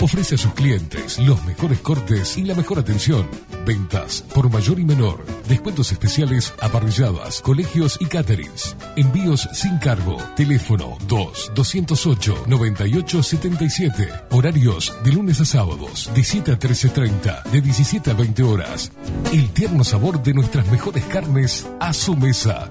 Ofrece a sus clientes los mejores cortes y la mejor atención. Ventas por mayor y menor. Descuentos especiales a colegios y caterings. Envíos sin cargo. Teléfono 2 208 98 77. Horarios de lunes a sábados de 7 a 13.30, de 17 a 20 horas. El tierno sabor de nuestras mejores carnes a su mesa.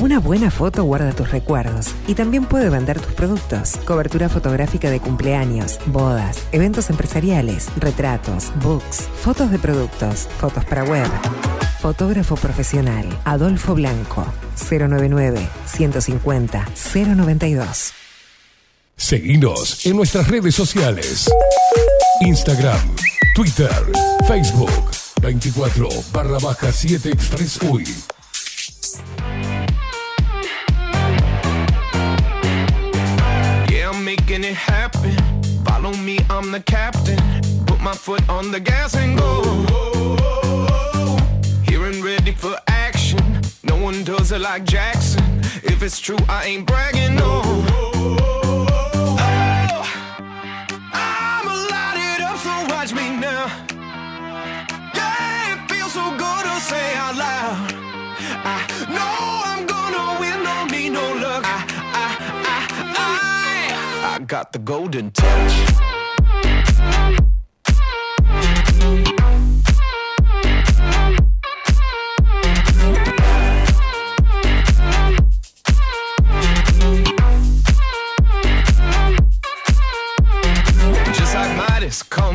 Una buena foto guarda tus recuerdos y también puede vender tus productos. Cobertura fotográfica de cumpleaños, bodas, eventos empresariales, retratos, books, fotos de productos, fotos para web. Fotógrafo profesional, Adolfo Blanco, 099 150 092. Seguinos en nuestras redes sociales. Instagram, Twitter, Facebook, 24 barra baja 7 Express UI. Foot on the gas and go. Here and ready for action. No one does it like Jackson. If it's true, I ain't bragging, no. Oh, it up, so watch me now. Yeah, it feels so good to say out loud. I know I'm gonna win, don't need no luck. I, I, I, I, I got the golden touch.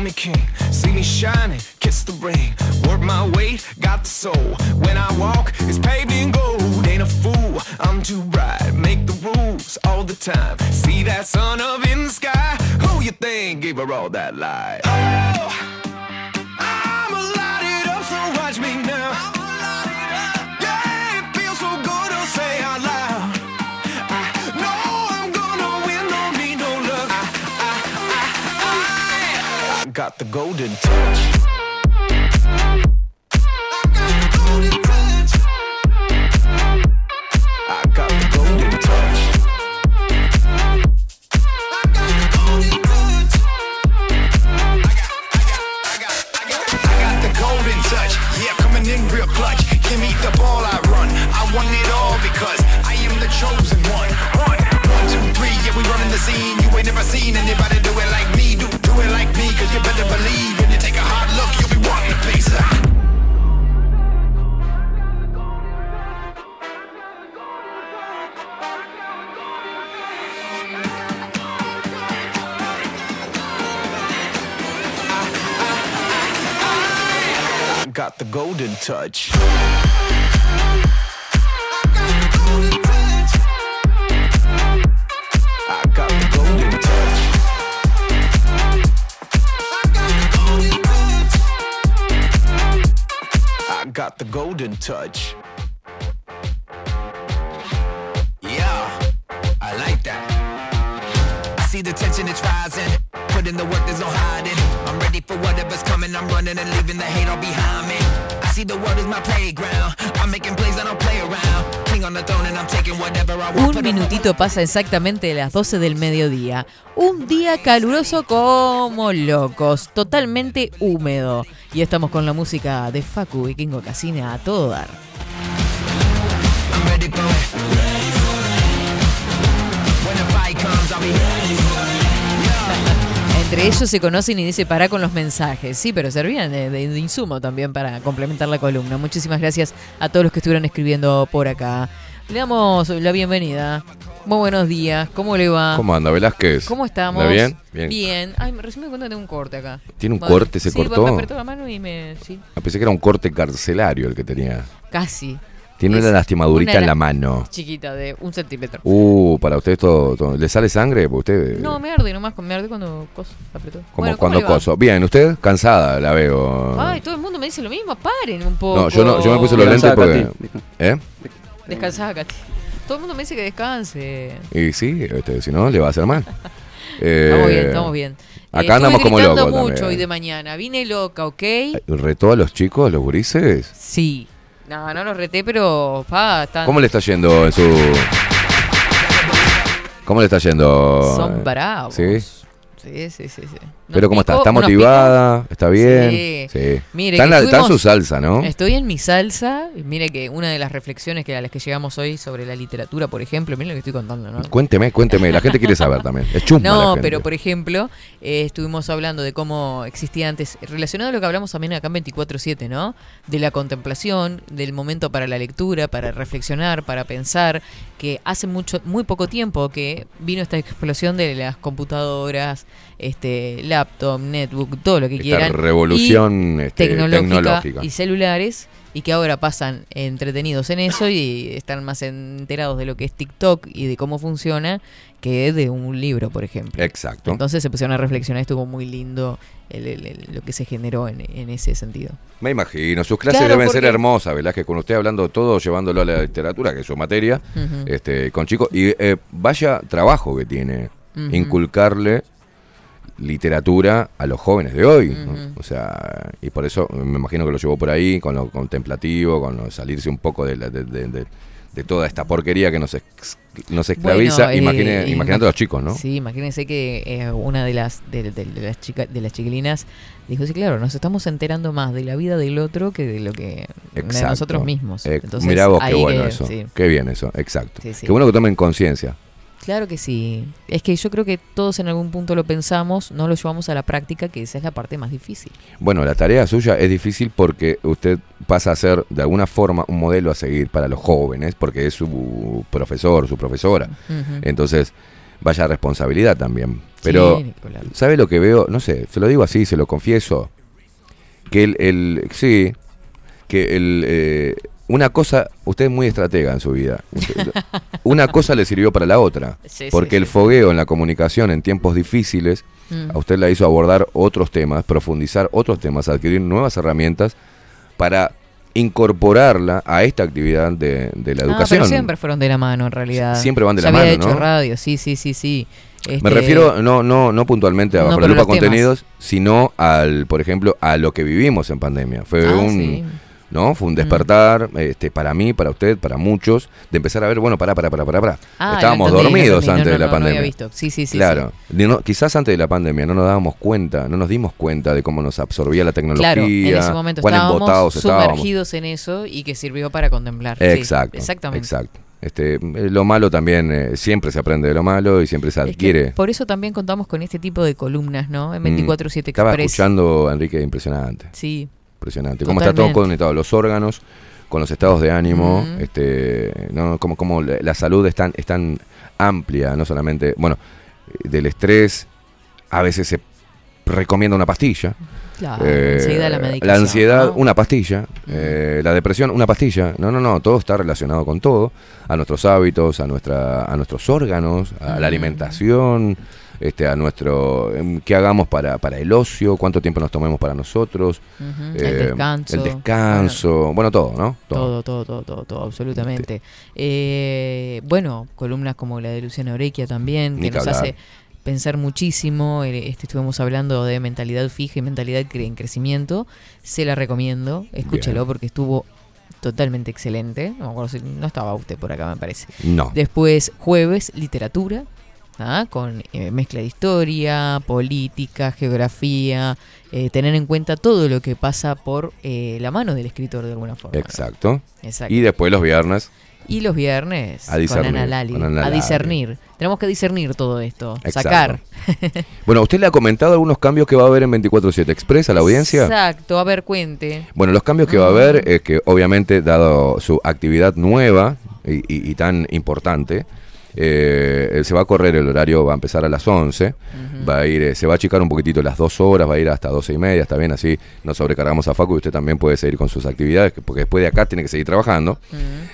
Me king. See me shining, kiss the ring. Work my weight, got the soul. When I walk, it's paved in gold. Ain't a fool, I'm too bright. Make the rules all the time. See that sun up in the sky? Who you think gave her all that light? Oh, got the golden touch. Golden touch. I got the golden touch. I got the golden touch. Yeah, I like that. I see the tension, it's rising. Put in the work, there's no hiding. Ready for whatever's coming. I'm running and leaving the hate all behind me. I see the world as my playground. I'm making plays, I don't play around. King on the throne and I'm taking whatever I want. Un minutito pasa exactamente de las 12 del mediodía. Un día caluroso como locos, totalmente húmedo. Y estamos con la música de Facu y Kingo Casina a todo dar. I'm ready for it. Entre ellos se conocen y dice para con los mensajes. Sí, pero servían de, de- de insumo también para complementar la columna. Muchísimas gracias a todos los que estuvieron escribiendo por acá. Le damos la bienvenida. Muy buenos días. ¿Cómo le va? ¿Cómo anda Velázquez? ¿Cómo estamos? ¿Anda bien? Bien. Bien. Ay, recién me cuenta que tengo un corte acá. ¿Tiene un Madre. corte? ¿Se sí, cortó? me apretó la mano y me... Sí, Ah, Pensé que era un corte carcelario el que tenía. casi. Tiene Es una lastimadurita una en la la- mano. Chiquita, de un centímetro. Uh, para usted todo, todo- ¿Le sale sangre? Usted, No, me arde nomás, me arde cuando coso, apretó. como Bueno, ¿cómo cuando coso. Bien, ¿usted? Cansada, la veo. Ay, todo el mundo me dice lo mismo, paren un poco. no, yo no, yo me puse los lentes porque. Katy. ¿Eh? Descansá, Katy. Todo el mundo me dice que descanse. Y sí, este, si no, le va a hacer mal. [LAUGHS] Eh, Estamos bien, estamos bien. Eh, Acá estuve andamos como gritando locos mucho también. hoy de mañana. Vine loca, ¿ok? ¿Retó a los chicos, a los gurises? Sí. No, no los reté, pero pa, están, ¿Cómo le está yendo en su. ¿Cómo le está yendo? son bravos. ¿Sí? Sí, sí, sí. Nos Pero ¿cómo está? ¿Está motivada? ¿Está bien? Sí. Sí. Mire, está, en está su salsa, ¿no? Estoy en mi salsa. Mire que una de las reflexiones que a las que llegamos hoy sobre la literatura, por ejemplo, miren lo que estoy contando, ¿no? Cuénteme, cuénteme. La gente quiere saber también. Es chumba la No, gente. pero por ejemplo, eh, estuvimos hablando de cómo existía antes, relacionado a lo que hablamos también acá en 24-7, ¿no? De la contemplación, del momento para la lectura, para reflexionar, para pensar, que hace mucho, muy poco tiempo que vino esta explosión de las computadoras, este, laptop, netbook, todo lo que Esta quieran. revolución, y este, tecnológica, tecnológica. y celulares. Y que ahora pasan entretenidos en eso y están más enterados de lo que es TikTok y de cómo funciona que de un libro, por ejemplo. Exacto. Entonces se pusieron a reflexionar, estuvo muy lindo el- el- el- lo que se generó en, en ese sentido. Me imagino. Sus clases Claro, deben ser hermosas, ¿verdad? Que con usted hablando todo, llevándolo a la literatura, que es su materia, este, con chicos. Y eh, vaya trabajo que tiene inculcarle literatura a los jóvenes de hoy. O sea, y por eso me imagino que lo llevó por ahí, con lo contemplativo, con lo salirse un poco de, la- de, de- toda esta porquería que nos, ex- nos esclaviza. Bueno, eh, Imagine- imagínate a los chicos, ¿no? Sí, imagínense que eh, una de las de, las chicas de las chiquilinas dijo, sí, claro, nos estamos enterando más de la vida del otro que de lo que de nosotros mismos. Eh, Entonces, mirá vos, qué bueno que- eso. sí. Qué bien eso, exacto. Sí, sí. Qué bueno que tomen conciencia. Claro que sí. Es que yo creo que todos en algún punto lo pensamos, no lo llevamos a la práctica, que esa es la parte más difícil. Bueno, la tarea suya es difícil porque usted pasa a ser de alguna forma un modelo a seguir para los jóvenes, porque es su profesor, su profesora. Entonces, vaya responsabilidad también. Pero, Sí. ¿sabe lo que veo? No sé, se lo digo así, se lo confieso. Que el, el sí, que el, eh, una cosa, usted es muy estratega en su vida. Usted- [LAUGHS] una cosa le sirvió para la otra. Sí, sí, porque el sí. fogueo en la comunicación en tiempos difíciles Mm. a usted la hizo abordar otros temas, profundizar otros temas, adquirir nuevas herramientas para incorporarla a esta actividad de, de la Ah, educación. pero siempre fueron de la mano en realidad. Siempre van de Ya la había mano, hecho ¿no? radio, sí, sí, sí, sí. Me Este, refiero no no no puntualmente a No, bajo la lupa temas. contenidos, sino al, por ejemplo, a lo que vivimos en pandemia. Fue Ah, un sí. ¿No? Fue un Mm. despertar este para mí, para usted, para muchos, de empezar a ver, bueno, pará, pará, pará, pará, pará. Ah, Estábamos entendí, dormidos antes no, de la no, no había pandemia. visto. Sí, sí, sí, Claro. Quizás antes de la pandemia no nos dábamos cuenta, no nos dimos cuenta de cómo nos absorbía la tecnología, Claro, en ese momento cuán estábamos sumergidos en eso y que sirvió para contemplar. Sí, Exacto. exactamente. Exacto. Este, eh, lo malo también, eh, siempre se aprende de lo malo y siempre se Es que adquiere. por eso también contamos con este tipo de columnas, ¿no? En Mm. 24-7 Estaba Express. escuchando Enrique, impresionante. Sí. Impresionante. Cómo está todo conectado, los órganos, con los estados de ánimo, Ujú. este, no, como, como la salud es tan, es tan amplia, no solamente, bueno, eh, del estrés, a veces se recomienda una pastilla, Claro, enseguida la la ansiedad, ¿no? una pastilla. eh, la depresión, una pastilla. No, no, no, todo está relacionado con todo. A nuestros hábitos, a, nuestra, a nuestros órganos, a la alimentación, este, a nuestro... em, ¿Qué hagamos para, para el ocio? ¿Cuánto tiempo nos tomemos para nosotros? Ujú, el eh, descanso. El descanso. Bueno, todo, ¿no? Todo, todo, todo, todo, todo, absolutamente. Eh, bueno, columnas como la de Luciana Orequia también, que que nos hace pensar muchísimo. Eh, Este, estuvimos hablando de mentalidad fija y mentalidad cre- en crecimiento. Se la recomiendo, escúchelo Bien. porque estuvo totalmente excelente. No me acuerdo si no estaba usted por acá, me parece. No. Después, jueves, literatura. ¿Ah? con eh, mezcla de historia, política, geografía, eh, tener en cuenta todo lo que pasa por eh, la mano del escritor de alguna forma. ¿no? Exacto. Exacto. Y después los viernes. Y los viernes, A discernir, con Ana Lali, con Ana a discernir. Tenemos que discernir todo esto, Exacto. sacar. [LAUGHS] Bueno, ¿usted le ha comentado algunos cambios que va a haber en 24-7 Express a la audiencia? Exacto, a ver, cuente. Bueno, los cambios que va a haber es que obviamente, dado su actividad nueva y, y- y tan importante, eh, se va a correr el horario, va a empezar a las 11, va a ir, eh, se va a achicar un poquitito las dos horas, va a ir hasta 12 y media, está bien, así nos sobrecargamos a Facu y usted también puede seguir con sus actividades, que- porque después de acá tiene que seguir trabajando.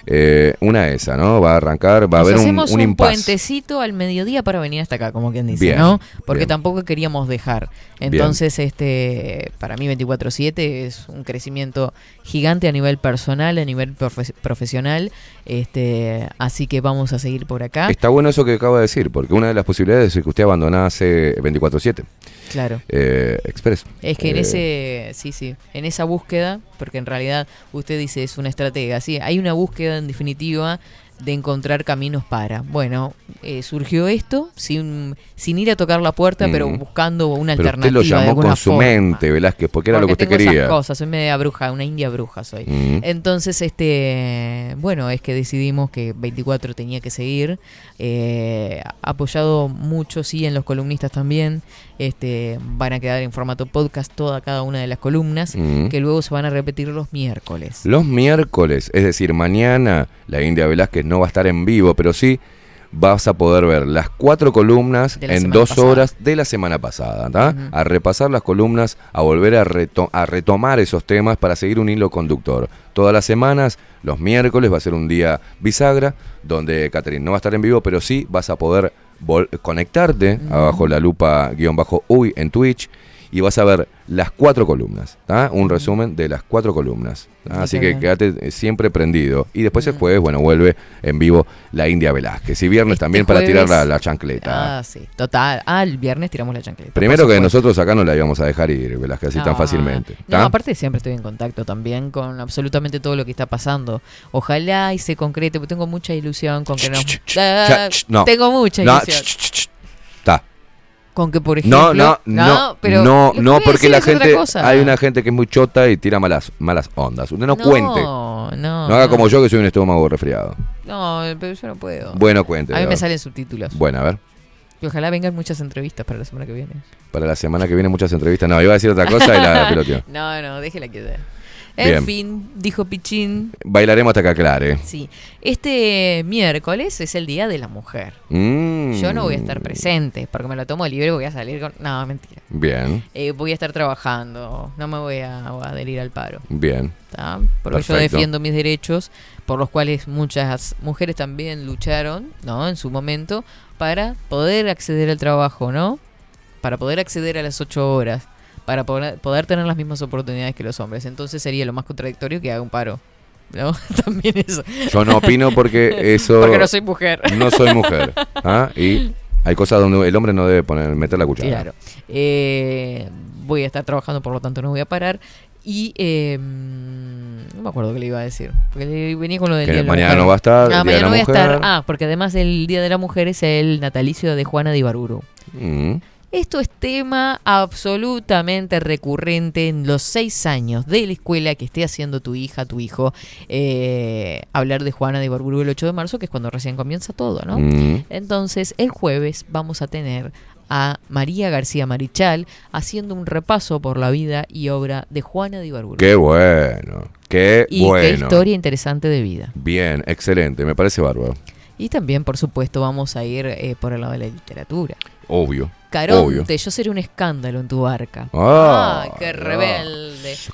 Eh, una esa, ¿no? Va a arrancar, va a haber un, un un, puentecito al mediodía para venir hasta acá, como quien dice, Bien, ¿no? Porque bien. tampoco queríamos dejar. Entonces, este, para mí 24/7 es un crecimiento gigante a nivel personal, a nivel profe- profesional, este, así que vamos a seguir por acá. Está bueno eso que acaba de decir, porque una de las posibilidades es que usted abandonase 24-7. Claro. Eh, Express. Es que en Eh, ese, sí, sí, en esa búsqueda, porque en realidad usted dice es una estratega, sí, hay una búsqueda en definitiva de encontrar caminos para. Bueno, eh, surgió esto sin, sin ir a tocar la puerta, pero Mm. buscando una Pero usted alternativa lo de llamó alguna con su forma. mente, Velázquez, porque era lo que usted tengo quería. Esas cosas, soy media bruja, una india bruja soy. Mm. Entonces, este, bueno, es que decidimos que 24 tenía que seguir, eh, apoyado mucho, sí, en los columnistas también. Este, van a quedar en formato podcast toda cada una de las columnas, Mm. que luego se van a repetir los miércoles. Los miércoles, es decir, mañana la India Velázquez no va a estar en vivo, pero sí vas a poder ver las cuatro columnas en dos pasada. horas de la semana pasada, ¿tá? A repasar las columnas, a volver a, reto- a retomar esos temas para seguir un hilo conductor. Todas las semanas, los miércoles va a ser un día bisagra, donde Catherine no va a estar en vivo, pero sí vas a poder conectarte abajo la lupa guion bajo uy en Twitch y vas a ver las cuatro columnas, ¿tá? Un resumen de las cuatro columnas. Así que quédate eh, siempre prendido. Y después el jueves, bueno, vuelve en vivo la India Velázquez. Y viernes Este también para tirar la, chancleta. Ah, sí, total. Ah, el viernes tiramos la chancleta. Primero que nosotros acá no la íbamos a dejar ir, Velázquez, así tan No, fácilmente. No, aparte siempre estoy en contacto también con absolutamente todo lo que está pasando. Ojalá y se concrete, porque tengo mucha ilusión con que nos... Ah, no. Tengo mucha No, ilusión. Con que, por No, ejemplo... no, no, pero no, no, voy a porque la gente, hay una gente que es muy chota y tira malas, malas ondas. Usted no, No, cuente. no, No haga no. como yo que soy un estómago resfriado. No, pero yo no puedo. Bueno, cuente. A mí me salen subtítulos. Bueno, a ver. Y ojalá vengan muchas entrevistas para la semana que viene. Para la semana que viene muchas entrevistas. No, iba a decir otra cosa y la [LAUGHS] piloteó. no, no, déjela quieta. En Bien. fin, dijo Pichín. Bailaremos hasta que aclare. Sí, este miércoles es el Día de la Mujer. Mm, Yo no voy a estar presente porque me lo tomo libre y voy a salir con... No, mentira. Bien, Eh, voy a estar trabajando, no me voy a, a adherir al paro. bien. ¿tá? Porque yo defiendo mis derechos, por los cuales muchas mujeres también lucharon, ¿no? En su momento, para poder acceder al trabajo, ¿no? Para poder acceder a las ocho horas, para poder, poder tener las mismas oportunidades que los hombres. Entonces sería lo más contradictorio que haga un paro. ¿No? [LAUGHS] También eso. Yo no opino porque [LAUGHS] eso... Porque no soy mujer. No soy mujer. [LAUGHS] ¿ah? Y hay cosas donde el hombre no debe poner, meter la cuchara. Claro. Eh, voy a estar trabajando, por lo tanto no voy a parar. Y eh, no me acuerdo qué le iba a decir. Porque venía con lo del Que Día de la mañana Mujer. no va a estar, Ah, mañana la no voy a estar. Ah, porque además el Día de la Mujer es el natalicio de Juana de Ibarburu. Mm. Esto es tema absolutamente recurrente en los seis años de la escuela que esté haciendo tu hija, tu hijo, eh, hablar de Juana de Ibarburu el 8 de marzo, que es cuando recién comienza todo, ¿no? Mm. Entonces, el jueves vamos a tener a María García Marichal haciendo un repaso por la vida y obra de Juana de Ibarburu. Qué bueno, qué y qué bueno. historia interesante de vida. Bien, excelente, me parece bárbaro. Y también, por supuesto, vamos a ir eh, por el lado de la literatura. Obvio. Caronte, yo seré un escándalo en tu barca. Ah, qué rebelde. ¿Qué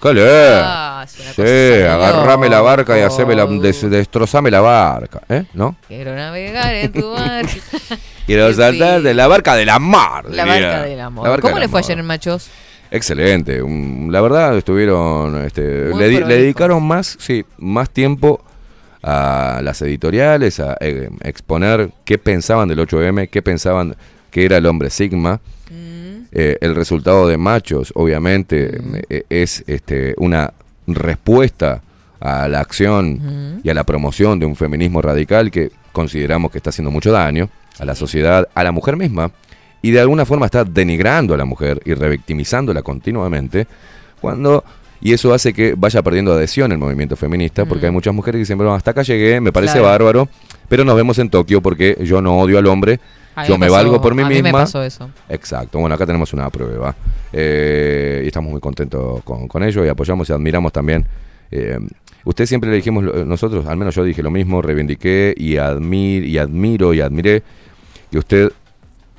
Ah, es una Sí, cosa agarrame la barca y haceme la, des- destrozame la barca, ¿eh? ¿No? Quiero navegar en tu barca. [LAUGHS] Quiero saltar de la barca amor. La diría. barca del amor. La barca ¿Cómo le fue ayer en Machos? Excelente. La verdad, estuvieron. Este, le, di- le prolijo. dedicaron más, sí, más tiempo a las editoriales, a eh, exponer qué pensaban del 8M, qué pensaban que era el hombre Sigma. Eh, el resultado de Machos, obviamente, eh, es este, una respuesta a la acción y a la promoción de un feminismo radical que consideramos que está haciendo mucho daño a la sociedad, a la mujer misma, y de alguna forma está denigrando a la mujer y revictimizándola continuamente, cuando y eso hace que vaya perdiendo adhesión el movimiento feminista, porque hay muchas mujeres que dicen, bueno, hasta acá llegué, me parece Claro. bárbaro, pero nos vemos en Tokio porque yo no odio al hombre, yo me me pasó- valgo por mí a mí misma. me pasó eso. Exacto, bueno, acá tenemos una prueba. Eh, y estamos muy contentos con, con ello y apoyamos y admiramos también. eh, usted siempre le dijimos, nosotros, al menos yo dije lo mismo, reivindiqué y, admir, y admiro y admiré que usted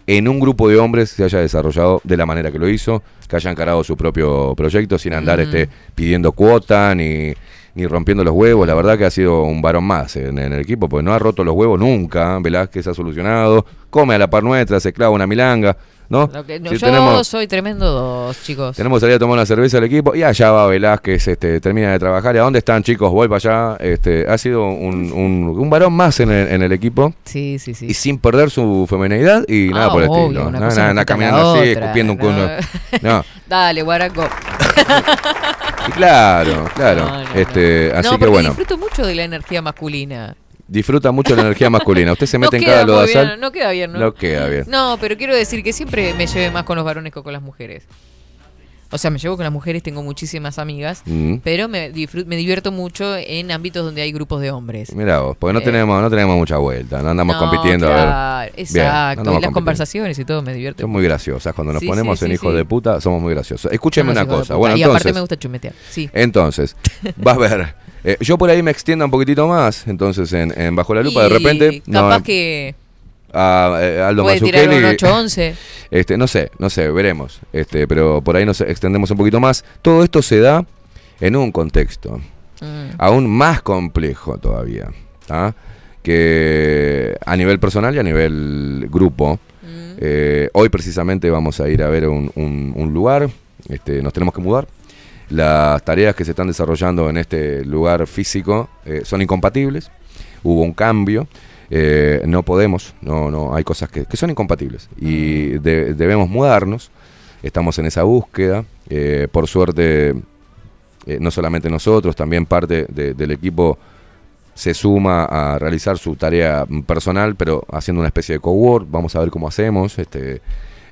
en un grupo de hombres se haya desarrollado de la manera que lo hizo, que haya encarado su propio proyecto sin andar este, pidiendo cuota ni, ni rompiendo los huevos. La verdad que ha sido un varón más en, en el equipo, porque no ha roto los huevos nunca. Velázquez ha solucionado, come a la par nuestra, se clava una milanga. ¿no? Que- no, Si yo tenemos, soy tremendo dos, chicos. tenemos que salir a tomar una cerveza al equipo y allá va Velázquez, este, termina de trabajar. ¿Y a dónde están, chicos? Voy para allá. Este, ha sido un, un, un varón más en el, en el equipo. Sí, sí, sí. Y sin perder su feminidad y nada Ah, por el obvio, estilo. Nada, nada, nada caminando así, escupiendo un culo. No. [LAUGHS] Dale, guaraco. [LAUGHS] Claro, claro. No, no, este, no. Así que bueno, disfruto mucho de la energía masculina. disfruta mucho la energía masculina. Usted se mete en cada lodazal. bien, no queda bien, ¿no? No queda bien. No, pero quiero decir que siempre me lleve más con los varones que con las mujeres. O sea, me llevo con las mujeres, tengo muchísimas amigas, Mm. pero me, divierto mucho en ámbitos donde hay grupos de hombres. Mirá vos, porque no Eh. tenemos, no tenemos mucha vuelta, no andamos No, compitiendo a claro, ver. Bien, Exacto, y las conversaciones y todo me divierte. Son muy graciosas. Cuando nos Sí, ponemos sí, en sí, hijos de puta, somos muy graciosos. Escúcheme una cosa. Bueno, y entonces. aparte me gusta chumetear. Sí. Entonces, [LAUGHS] va a ver. eh, yo por ahí me extienda un poquitito más. Entonces, en, en Bajo la Lupa, de repente. Capaz no, que a, eh, Aldo puede tirar un Mazzucchelli- [LAUGHS] 8-11. Este, no sé, no sé, veremos. Este, pero por ahí nos extendemos un poquito más. Todo esto se da en un contexto Mm. aún más complejo todavía. ¿tá? Que a nivel personal y a nivel grupo. Eh, hoy precisamente vamos a ir a ver un, un- un lugar. Este, nos tenemos que mudar. Las tareas que se están desarrollando en este lugar físico eh, son incompatibles. Hubo un cambio. Eh, no podemos, no, no, hay cosas que, que son incompatibles y de- debemos mudarnos. Estamos en esa búsqueda. eh, por suerte, eh, no solamente nosotros, también parte de- del equipo se suma a realizar su tarea mm, personal, pero haciendo una especie de cowork. Vamos a ver cómo hacemos. Este,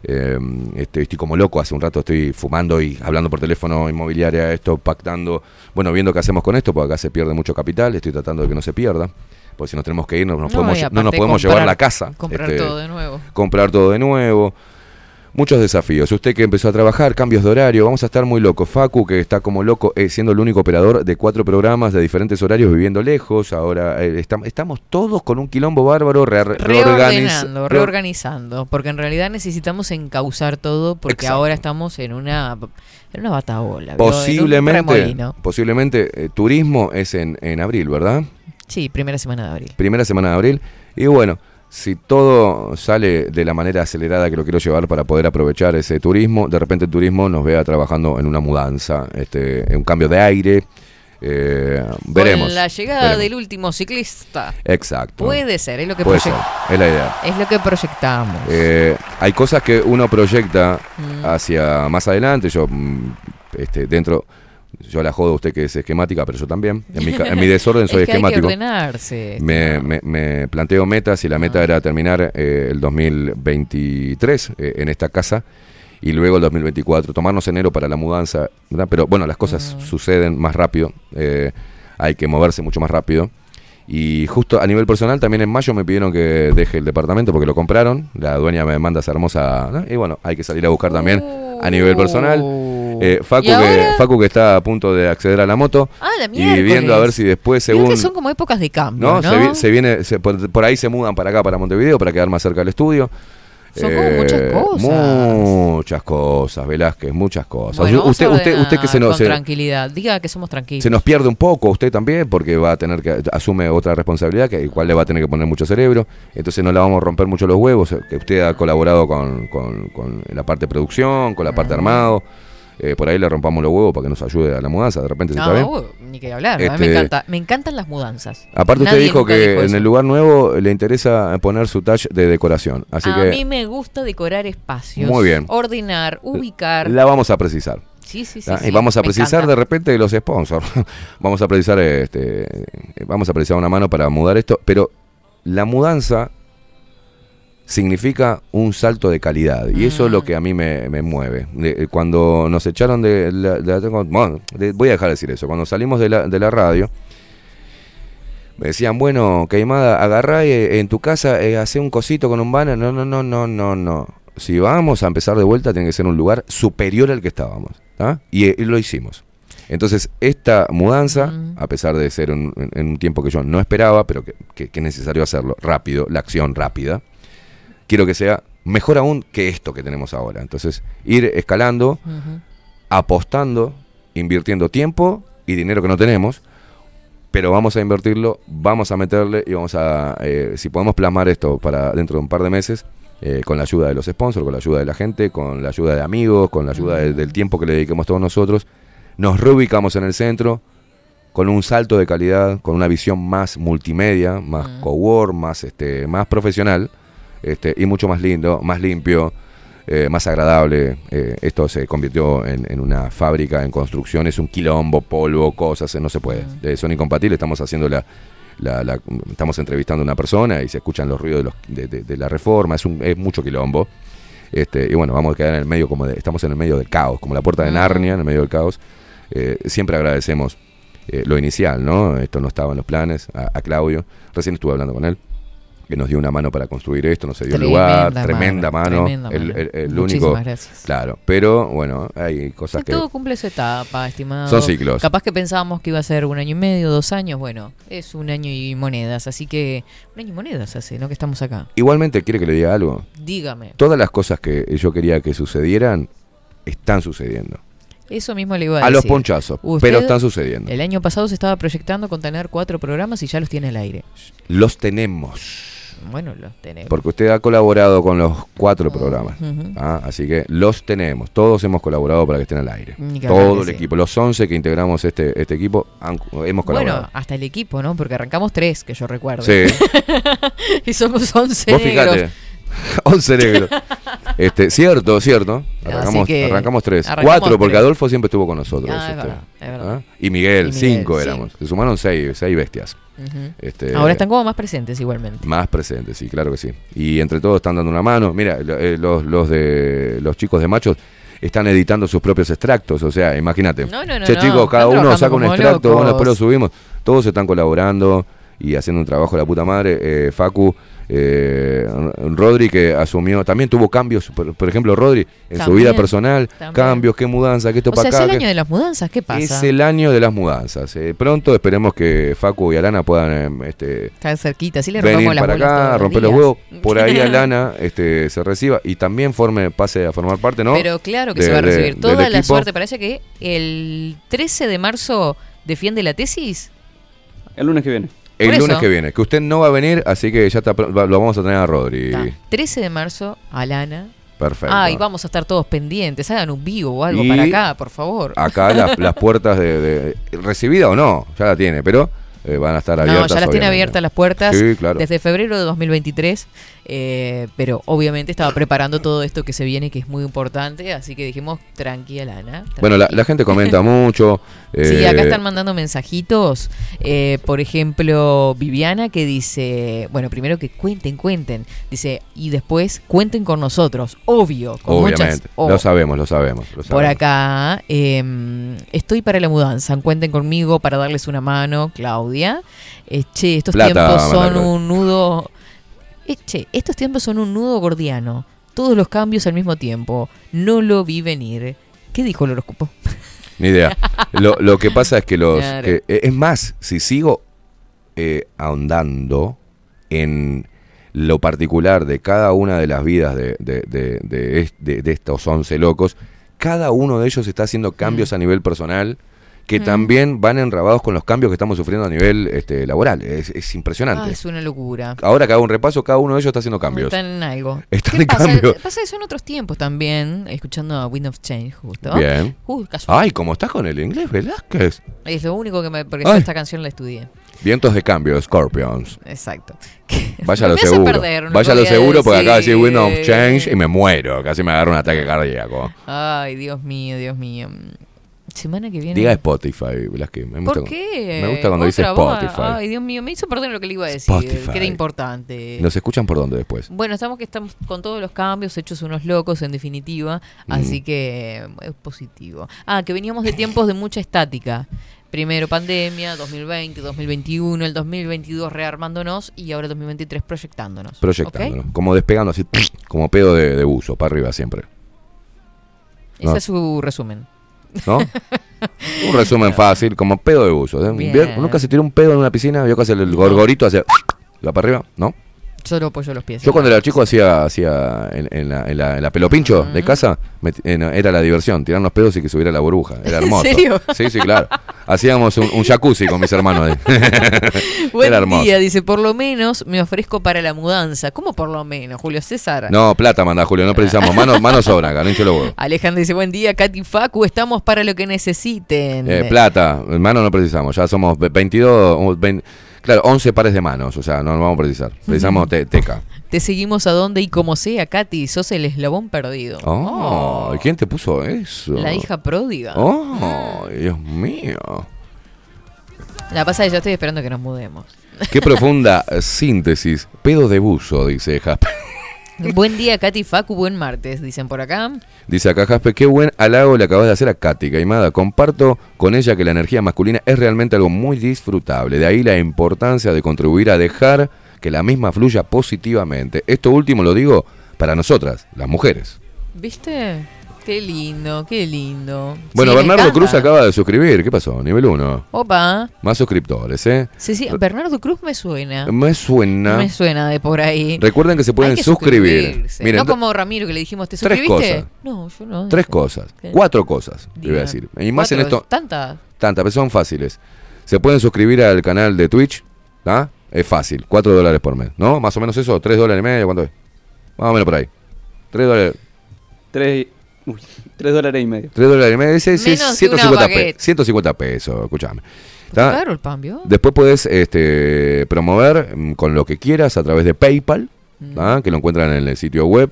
eh, este, estoy como loco, hace un rato estoy fumando y hablando por teléfono inmobiliaria, esto, pactando, bueno, viendo qué hacemos con esto, porque acá se pierde mucho capital, estoy tratando de que no se pierda, porque si nos tenemos que ir, no nos, No, podemos, no nos podemos comprar- llevar la casa. comprar este, todo de nuevo. Comprar todo de nuevo. Muchos desafíos. Usted que empezó a trabajar, cambios de horario, vamos a estar muy locos. Facu, que está como loco, eh, siendo el único operador de cuatro programas de diferentes horarios, viviendo lejos. Ahora eh, estam- estamos todos con un quilombo bárbaro, re- reorganiz- Reordenando, reor- reorganizando, porque en realidad necesitamos encauzar todo porque Exacto. ahora estamos en una en una batabola, ¿vio? En un Posiblemente, posiblemente eh, turismo es en, en abril, ¿verdad? Sí, primera semana de abril. Primera semana de abril. Y bueno, si todo sale de la manera acelerada que lo quiero llevar para poder aprovechar ese turismo, de repente el turismo nos vea trabajando en una mudanza, este, en un cambio de aire. eh, veremos. Con la llegada veremos. del último ciclista. Exacto. Puede ser, es lo que Puede ser, es la idea. es lo que proyectamos. Eh, hay cosas que uno proyecta Mm. hacia más adelante. Yo, mm, este, dentro, yo la jodo a usted que es esquemática, pero yo también. En mi, en mi [LAUGHS] desorden soy es que Hay que esquemático. ordenarse. Me, me- me planteo metas y la Ah. meta era terminar eh, el 2023 eh, en esta casa y luego el 2024, tomarnos enero para la mudanza, ¿verdad? pero bueno, las cosas Ah. suceden más rápido, eh, hay que moverse mucho más rápido. Y justo a nivel personal, también en mayo me pidieron que deje el departamento porque lo compraron. La dueña me manda esa hermosa. ¿no? Y bueno, hay que salir a buscar también a nivel personal. Eh, Facu, que, Facu que está a punto de acceder a la moto. Ah, la y viendo a ver si después según... que son como épocas de cambio, ¿no? ¿no? Se, viene, por, ahí se mudan para acá, para Montevideo, para quedar más cerca del estudio. Son como muchas eh, cosas. Muchas cosas, Velázquez, muchas cosas. usted, usted, usted que se nos. Con tranquilidad, diga que somos tranquilos. Se nos pierde un poco, usted también, porque va a tener que. asume otra responsabilidad, que igual le va a tener que poner mucho cerebro. Entonces no le vamos a romper mucho los huevos. Que usted ha colaborado con, con, con la parte de producción, con la parte de armado. Eh, por ahí le rompamos los huevos para que nos ayude a la mudanza, de repente no, está ni que hablar, me, este, encanta, me encantan las mudanzas. Aparte usted dijo que en el lugar nuevo le interesa poner su touch de decoración, así a mí me gusta decorar espacios, muy bien. ordenar, ubicar. La vamos a precisar. Sí, sí, sí, y vamos a precisar de repente los sponsors. [LAUGHS] vamos a precisar este vamos a precisar una mano para mudar esto, pero la mudanza significa un salto de calidad. Y eso es lo mm. que a mí me, mueve. Eh, cuando nos echaron de la... bueno, voy a dejar de decir eso. Cuando salimos de la, de la radio, me decían, bueno, Caimada, agarrá eh, en tu casa, eh, hace un cosito con un banner. No, no, no, no, no, no. Si vamos a empezar de vuelta, tiene que ser un lugar superior al que estábamos. Y, lo hicimos. Entonces, esta mudanza, mm. a pesar de ser en un tiempo que yo no esperaba, pero que, que, que es necesario hacerlo rápido, la acción rápida, quiero que sea mejor aún que esto que tenemos ahora. Entonces, ir escalando, apostando, invirtiendo tiempo y dinero que no tenemos, pero vamos a invertirlo, vamos a meterle y vamos a, eh, si podemos plasmar esto para dentro de un par de meses, eh, con la ayuda de los sponsors, con la ayuda de la gente, con la ayuda de amigos, con la ayuda del tiempo que le dediquemos todos nosotros, nos reubicamos en el centro con un salto de calidad, con una visión más multimedia, más cowork, más, este, más profesional, este, y mucho más lindo, más limpio, eh, más agradable. Eh, esto se convirtió en, una fábrica en construcción, es un quilombo, polvo, cosas, eh, no se puede. son incompatibles, estamos haciendo la, estamos entrevistando a una persona y se escuchan los ruidos de, la reforma, es, un, es mucho quilombo. Este, y bueno, vamos a quedar en el medio como de, estamos en el medio del caos, como la puerta de Narnia, en el medio del caos. siempre agradecemos lo inicial, ¿no? Esto no estaba en los planes, a Claudio. Recién estuve hablando con él que nos dio una mano para construir esto, nos dio el lugar, tremenda mano, el, único, gracias. claro, pero bueno, hay cosas que, todo cumple su etapa, estimado. Son ciclos. Capaz que pensábamos que iba a ser un año y medio, dos años, bueno, es un año y monedas, así que un año y monedas hace, ¿no? Que estamos acá. Igualmente, ¿quiere que le diga algo? Dígame. Todas las cosas que yo quería que sucedieran están sucediendo. Eso mismo le iba a, decir. A los ponchazos, pero están sucediendo. El año pasado se estaba proyectando con tener cuatro programas y ya los tiene el aire. Los tenemos. Bueno, los tenemos. Porque usted ha colaborado con los cuatro programas. ¿ah? Así que los tenemos. Todos hemos colaborado para que estén al aire. Todo el equipo. Los 11 que integramos este, este equipo hemos colaborado. Bueno, hasta el equipo, ¿no? Porque arrancamos tres, que yo recuerdo. Sí. [LAUGHS] y somos 11 Vos fíjate. [LAUGHS] 11 negros. Este, cierto, cierto. Arrancamos, arrancamos tres. Cuatro, porque Adolfo siempre estuvo con nosotros. Ah, este, ¿ah? Y Miguel, cinco éramos. Se sumaron seis, seis bestias. este, Ahora están como más presentes igualmente. Más presentes, sí, claro que sí. Y entre todos están dando una mano. Mira, eh, los, los, de, los chicos de machos están editando sus propios extractos. O sea, imagínate. No, no, che, chicos, cada uno saca un extracto, bueno, después lo subimos. Todos están colaborando y haciendo un trabajo de la puta madre. Eh, Facu eh, Rodri que asumió, también tuvo cambios, por, ejemplo, Rodri en su vida personal, cambios, qué mudanza, qué esto para acá. Es el año de las mudanzas, ¿qué pasa? Es el año de las mudanzas. Eh, pronto esperemos que Facu y Alana puedan eh, este, estar cerquita, le venir para acá, romper los, huevos. [LAUGHS] Por ahí Alana este, se reciba y también forme pase a formar parte, ¿no? Pero claro que se va a recibir toda la suerte. Parece que el 13 de marzo defiende la tesis. El lunes que viene. El lunes que viene, que usted no va a venir, así que ya está, lo vamos a tener a Rodri. 13 de marzo, Alana. Perfecto. Ah, y vamos a estar todos pendientes. Hagan un vivo o algo para acá, por favor. Acá [LAUGHS] las, puertas de, de, ¿Recibida o no? Ya la tiene, pero eh, van a estar abiertas. No, ya las tiene abiertas las puertas desde febrero de 2023, eh, pero obviamente estaba preparando todo esto que se viene, que es muy importante, así que dijimos, tranquila, Ana. Bueno, la, gente comenta mucho. [LAUGHS] sí, acá eh, están mandando mensajitos, por ejemplo, Viviana que dice, bueno, primero que cuenten, cuenten, dice, y después cuenten con nosotros, obvio. Con Obviamente, lo sabemos, lo sabemos, Por acá, em, estoy para la mudanza, cuenten conmigo para darles una mano, Claudia. Eh, che, estos tiempos son un nudo. Eh, che, estos tiempos son un nudo gordiano. Todos los cambios al mismo tiempo. No lo vi venir. ¿Qué dijo el horóscopo? [LAUGHS] Ni idea. Lo, lo que pasa es que los... que- eh, es más, si sigo eh, ahondando en lo particular de cada una de las vidas de, de- de- de est- de- de estos 11 locos, cada uno de ellos está haciendo cambios a nivel personal que Mm. también van enrabados con los cambios que estamos sufriendo a nivel este, laboral. Es, es Ah, impresionante. es una locura. Ahora que hago un repaso, cada uno de ellos está haciendo cambios. Están en algo. Están ¿Qué en pasa? cambio. Pasa eso en otros tiempos también, escuchando a Wind of Change, justo. Bien. Uh. Ay, ¿cómo estás con el inglés, Velázquez? Es lo único que me. Porque yo esta canción la estudié. Vientos de cambio, Scorpions. Exacto. [LAUGHS] Vaya lo seguro. perder, Vaya lo seguro porque acaba de decir decir. Wind of Change y me muero. Casi me agarra un ataque cardíaco. Ay, Dios mío, Dios mío. Semana que viene. Diga Spotify, Velázquez. Me gusta ¿Por qué? Me gusta cuando dice. Spotify. Ay, Dios mío, me hizo perder lo que le iba a decir, Spotify. que era importante. ¿Nos escuchan por dónde después? Bueno, estamos que estamos con todos los cambios hechos unos locos en definitiva, Mm. así que es positivo. Ah, que veníamos de tiempos de mucha estática. Primero pandemia, 2020, 2021, el 2022 rearmándonos y ahora 2023 proyectándonos. Proyectándonos. Como despegando así, [CLEARS THROAT] como pedo de, de buzo, para arriba siempre. Ese No. es su resumen. ¿No? [LAUGHS] un resumen fácil, como pedo de buzo. ¿eh? Nunca se tiró un pedo en una piscina, vio que hace el gorgorito, hace. va para arriba, ¿no? Solo apoyo los pies. Yo cuando era chico hacía, hacía en, en la, en, la, en la pelopincho de casa, me- en- era la diversión, tirar los pedos y que subiera la burbuja. Era [LAUGHS] ¿En hermoso. serio? Sí, sí, claro. Hacíamos un, un jacuzzi con mis hermanos. ahí. [LAUGHS] Buen era hermoso. día, dice, por lo menos me ofrezco para la mudanza. ¿Cómo por lo menos, Julio César? No, plata manda Julio, no precisamos. Mano, [LAUGHS] mano sobra, acá, no. Alejandro dice, buen día, Katy Facu, estamos para lo que necesiten. Eh, plata, mano no precisamos. Ya somos ve- 22, o 20 claro, 11 pares de manos. O sea, no, no vamos a precisar. Precisamos te- teca. Te seguimos a donde y como sea, Katy, sos el eslabón perdido. Oh, ¿y ¿quién te puso eso? La hija pródiga. Oh, Dios mío. La pasa es que yo estoy esperando que nos mudemos. Qué profunda [LAUGHS] síntesis. Pedo de buzo, dice Jasper. [LAUGHS] buen día, Katy Facu, buen martes, dicen por acá. Dice acá Jasper, qué buen halago le acabas de hacer a Katy, Caimada. Comparto con ella que la energía masculina es realmente algo muy disfrutable. De ahí la importancia de contribuir a dejar que la misma fluya positivamente. Esto último lo digo para nosotras, las mujeres. ¿Viste? Qué lindo, qué lindo. Bueno, Sí, Bernardo. Cruz acaba de suscribir. ¿Qué pasó? Nivel 1. Opa. Más suscriptores, ¿eh? Sí, sí, Bernardo Cruz me suena. Me suena. Me suena de por ahí. Recuerden que se pueden Hay que suscribir. Miren, no como Ramiro que le dijimos, ¿te tres suscribiste? cosas. No, yo no. Tres cosas. ¿Qué? Cuatro cosas, te voy a decir. Y más en Cuatro, esto. ¿Tantas? Tantas, pero son fáciles. Se pueden suscribir al canal de Twitch, ¿ah? Es fácil, 4 dólares por mes, ¿no? Más o menos eso, 3 dólares y medio, ¿cuánto es? Más o menos por ahí. 3 dólares, Tres, uy, tres dólares y medio. 3 dólares y medio, Menos que una 150, pe- baguette. 150 pesos, escúchame. Caro el pan, ¿vio? Después puedes este, promover mm, con lo que quieras a través de PayPal, Mm. ¿ah? que lo encuentran en el sitio web.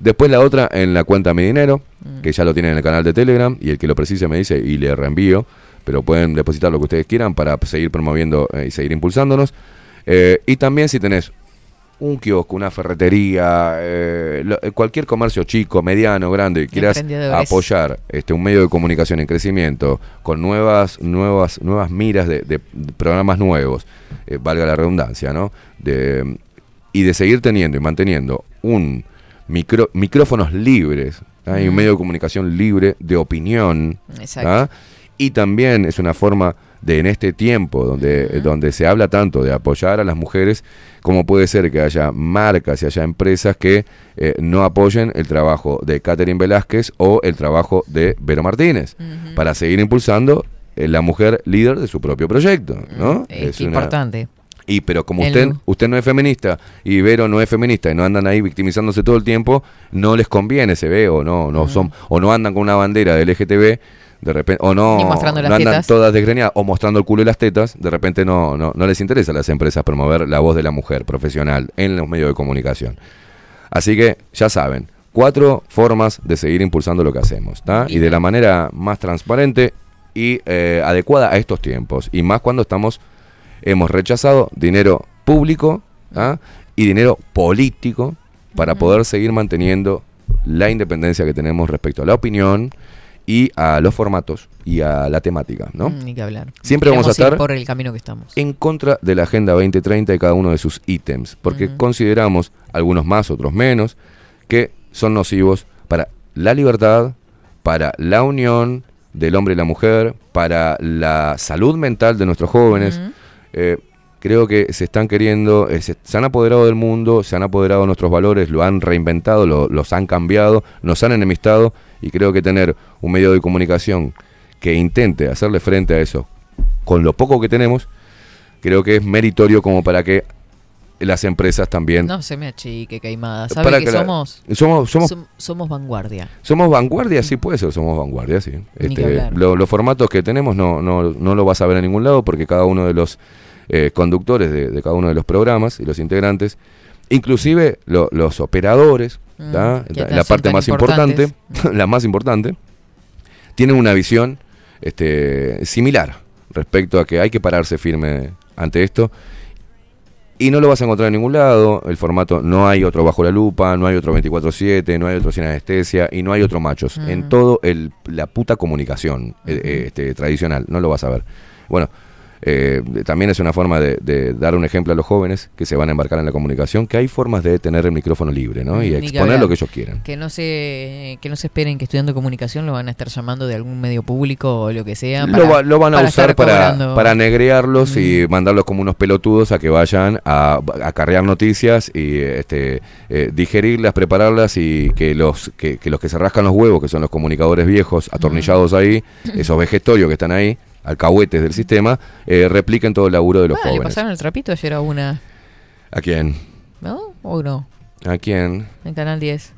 Después la otra en la cuenta Mi Dinero, Mm. que ya lo tienen en el canal de Telegram, y el que lo precise me dice y le reenvío, pero pueden depositar lo que ustedes quieran para seguir promoviendo eh, y seguir impulsándonos. Eh, y también si tenés un kiosco, una ferretería, eh, lo- eh, cualquier comercio chico, mediano, grande, y quieras apoyar este, un medio de comunicación en crecimiento con nuevas, nuevas, nuevas miras de, de programas nuevos, eh, valga la redundancia, ¿no? De, y de seguir teniendo y manteniendo un micro, micrófonos libres, ¿ah? y un medio de comunicación libre de opinión, Exacto. ¿ah? y también es una forma de en este tiempo donde, donde se habla tanto de apoyar a las mujeres, como puede ser que haya marcas y haya empresas que eh, no apoyen el trabajo de Catherine Velázquez o el trabajo de Vero Martínez, para seguir impulsando eh, la mujer líder de su propio proyecto, ¿no? Es, una- importante. y pero como El usted, usted no es feminista y Vero no es feminista y no andan ahí victimizándose todo el tiempo, no les conviene se ve o no, no son, o no andan con una bandera del LGTB, de repente, o no, andan tetas. todas desgreñadas o mostrando el culo y las tetas, de repente no, no, no les interesa a las empresas promover la voz de la mujer profesional en los medios de comunicación. Así que ya saben, cuatro formas de seguir impulsando lo que hacemos, ¿tá? Y de la manera más transparente y eh, adecuada a estos tiempos. Y más cuando estamos, hemos rechazado dinero público y dinero político para poder seguir manteniendo la independencia que tenemos respecto a la opinión y a los formatos y a la temática, ¿no? Mm, Ni que hablar. Siempre vamos a estar por el camino que estamos. en contra de la Agenda 2030 y cada uno de sus ítems, porque consideramos, algunos más, otros menos, que son nocivos para la libertad, para la unión del hombre y la mujer, para la salud mental de nuestros jóvenes. Eh, creo que se están queriendo, eh, se, se han apoderado del mundo, se han apoderado de nuestros valores, lo han reinventado, lo- los han cambiado, nos han enemistado y creo que tener un medio de comunicación que intente hacerle frente a eso con lo poco que tenemos, creo que es meritorio como para que las empresas también... No se me achique, Caimada. ¿Sabe para que, que la- somos? somos, somos som- somos vanguardia. somos vanguardia, sí puede ser, somos vanguardia, sí. Este, lo- los formatos que tenemos no, no, no lo vas a ver en ningún lado porque cada uno de los eh, conductores de, de cada uno de los programas y los integrantes, inclusive lo- los operadores, Mm, la, parte más importante, [LAUGHS] la más importante, tienen una visión este, similar respecto a que hay que pararse firme ante esto y no lo vas a encontrar en ningún lado. El formato no hay otro bajo la lupa, no hay otro 24-7, no hay otro sin anestesia y no hay otro machos. Mm. En todo el, la puta comunicación eh, eh, este, tradicional, no lo vas a ver. Bueno, eh, también es una forma de, de dar un ejemplo a los jóvenes que se van a embarcar en la comunicación, que hay formas de tener el micrófono libre ¿no? y Ni que exponer hablar. lo que ellos quieran. Que no se que no se esperen que estudiando comunicación lo van a estar llamando de algún medio público o lo que sea. Lo, va- lo van a para usar para. Mm. para negrearlos y mandarlos como unos pelotudos a que vayan a a acarrear noticias y este, eh, digerirlas, prepararlas y que los que, que los que se rascan los huevos, que son los comunicadores viejos atornillados ahí, [CLEARS THROAT] esos vegetorios que están ahí, alcahuetes del sistema, eh, repliquen todo el laburo de los Ah, le jóvenes. pasaron el trapito ayer a una, ¿A quién? ¿no? ¿O no? ¿A quién? En Canal 10.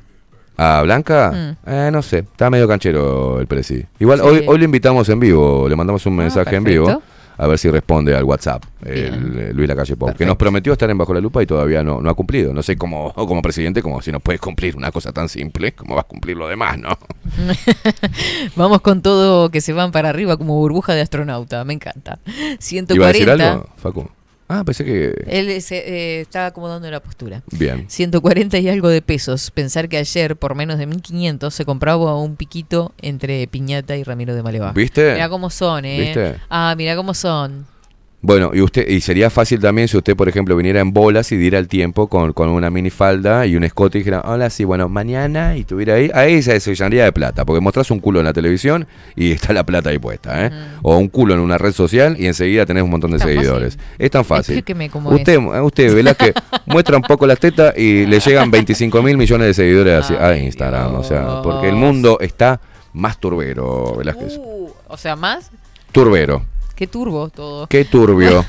¿A Blanca? Mm. Eh, no sé, está medio canchero el presi. Igual Sí. hoy, hoy le invitamos en vivo, le mandamos un mensaje en vivo. A ver si responde al WhatsApp, el, eh, Luis Lacalle Pou, que nos prometió estar en Bajo la Lupa y todavía no, no ha cumplido. No sé cómo, [LAUGHS] como presidente, como si no puedes cumplir una cosa tan simple, ¿cómo vas a cumplir lo demás, no? [LAUGHS] Vamos con todo que se van para arriba como burbuja de astronauta. Me encanta. ¿Iba a decir 140. algo, Facu? Ah, pensé que... Él se, eh, está acomodando la postura. Bien. 140 y algo de pesos. Pensar que ayer, por menos de 1500, se compraba un piquito entre Piñata y Ramiro de Maleva. ¿Viste? Mirá cómo son, ¿eh? ¿Viste? Ah, mirá cómo son. Bueno, y usted y sería fácil también si usted, por ejemplo, viniera en bolas y diera el tiempo con, con una minifalda y un escote y dijera, hola, sí, bueno, mañana, y tuviera ahí, ahí se se llenaría de plata, porque mostrás un culo en la televisión y está la plata ahí puesta, ¿eh? O un culo en una red social y enseguida tenés un montón de seguidores. Es tan fácil. Cómo usted, es. usted, ¿verdad? que [LAUGHS] muestra un poco las tetas y le llegan 25 mil millones de seguidores a Instagram, o sea, porque el mundo está más turbero, Velázquez. Uh, o sea, más. Turbero. Qué turbo todo. Qué turbio.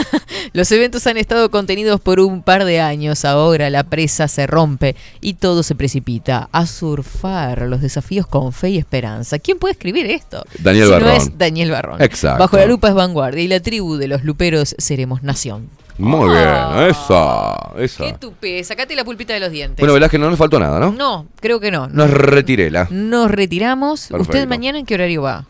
[LAUGHS] Los eventos han estado contenidos por un par de años. Ahora la presa se rompe y todo se precipita a surfar los desafíos con fe y esperanza. ¿Quién puede escribir esto? Daniel si Barrón. No es Daniel Barrón. Exacto. Bajo la lupa es vanguardia y la tribu de los luperos seremos nación. Muy bien, esa, esa. Qué tupé. Sacate la pulpita de los dientes. Bueno, Velázquez, no nos faltó nada, ¿no? No, creo que no. Nos retiré la. Nos retiramos. Perfecto. ¿Usted mañana en qué horario va?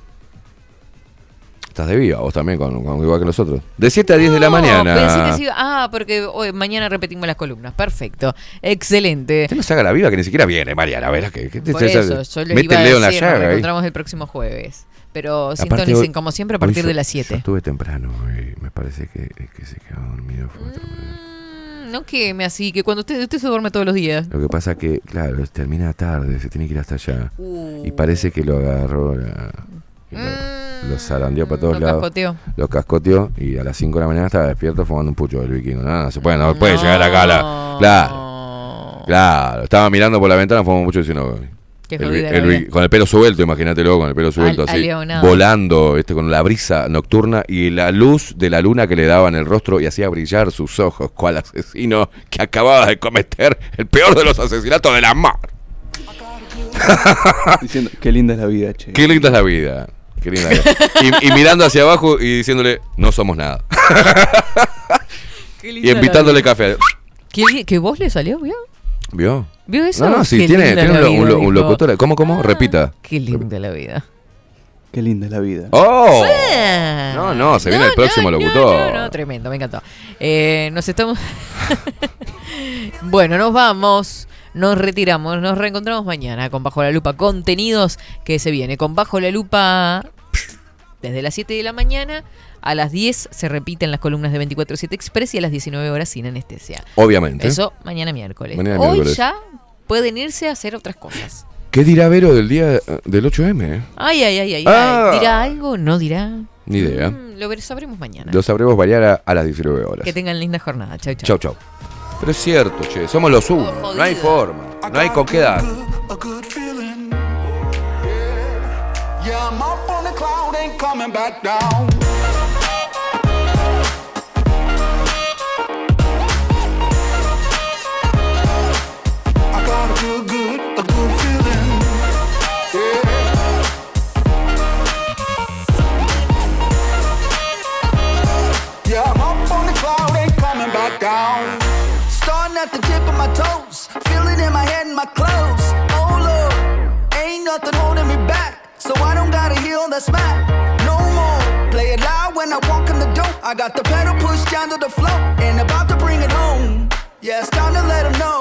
Estás de viva, vos también, con, con- igual que nosotros. De 7 a 10 de la mañana. pensé que sí. Ah, porque hoy, mañana repetimos las columnas. Perfecto. Excelente. Usted no se haga la viva que ni siquiera viene, Mariana. A ver, que, que Por eso, yo le mete iba a dedo en la decir, nos llaga ahí. encontramos el próximo jueves. Pero sintonicen como siempre a partir yo- de las Yo 7. estuve temprano y me parece que, que se quedó dormido. fue. Mm, No queme así, que cuando usted, usted se duerme todos los días. Lo que pasa que, claro, termina tarde, se tiene que ir hasta allá. Uh. Y parece que lo agarró, la- lo, zarandeó para todos lo lados. cascoteó. Lo cascoteó y a las 5 de la mañana estaba despierto fumando un pucho del vikingo. No, no se puede, no puede llegar acá a la... Claro. Claro, estaba mirando por la ventana, fumando un pucho diciendo... Qué el el vi- con el pelo suelto, imagínatelo, con el pelo suelto Al- así, aleonado. volando, este, con la brisa nocturna y la luz de la luna que le daba en el rostro y hacía brillar sus ojos, cual asesino que acababa de cometer el peor de los asesinatos de la mar. Diciendo, qué linda es la vida, che. Qué linda es la vida. Qué linda es la vida. Y, y mirando hacia abajo y diciéndole, no somos nada. Qué y linda la invitándole café. ¿Qué, ¿Que vos le salió, vio? ¿Vio? ¿Vio eso? No, no, sí, Qué tiene, tiene un, vida, un locutor. ¿Cómo, cómo? Repita. Qué linda la vida. Qué linda es la vida. ¡Oh! Ah. No, no, se viene el próximo no, locutor. No, no, tremendo, me encantó. Eh, nos estamos. [LAUGHS] bueno, nos vamos. Nos retiramos. Nos reencontramos mañana con Bajo la Lupa. Contenidos que se viene. Con Bajo la Lupa. Desde las 7 de la mañana a las 10 se repiten las columnas de 24-7 Express y a las 19 horas sin anestesia. Obviamente. Eso mañana miércoles. Mañana Hoy miércoles. ya pueden irse a hacer otras cosas. ¿Qué dirá Vero del día eh, del 8M? Ay, ay, ay, ay. Ah. ay. ¿Dirá algo? ¿No dirá? Ni idea. Mm, lo sabremos mañana. Lo sabremos variar a, a las 19 horas. Que tengan linda jornada. Chau, chau. Chau, chau. Pero es cierto, che, somos los uno. No hay forma. No hay con qué dar. A good feeling. Yeah, I'm up on the cloud, ain't coming back down. My toes, feeling in my head and my clothes. Oh Lord, ain't nothing holding me back, so I don't gotta heal the smack no more. Play it loud when I walk in the door. I got the pedal pushed down to the floor and about to bring it home. Yeah, it's time to let 'em know.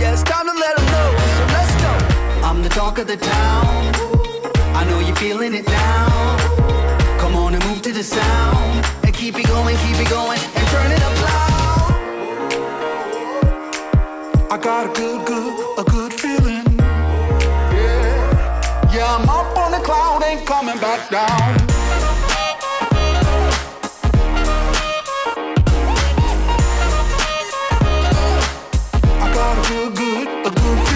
Yeah, it's time to let 'em know. So let's go. I'm the talk of the town. I know you're feeling it now. Come on and move to the sound and keep it going, keep it going, and turn it up I got a good, good, a good feeling. Yeah, yeah, I'm up on the cloud, ain't coming back down. I got a good, good, a good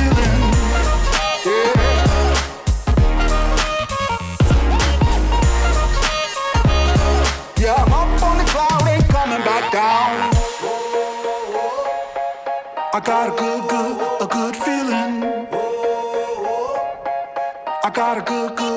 got a good, good, a good feeling. I got a good, good.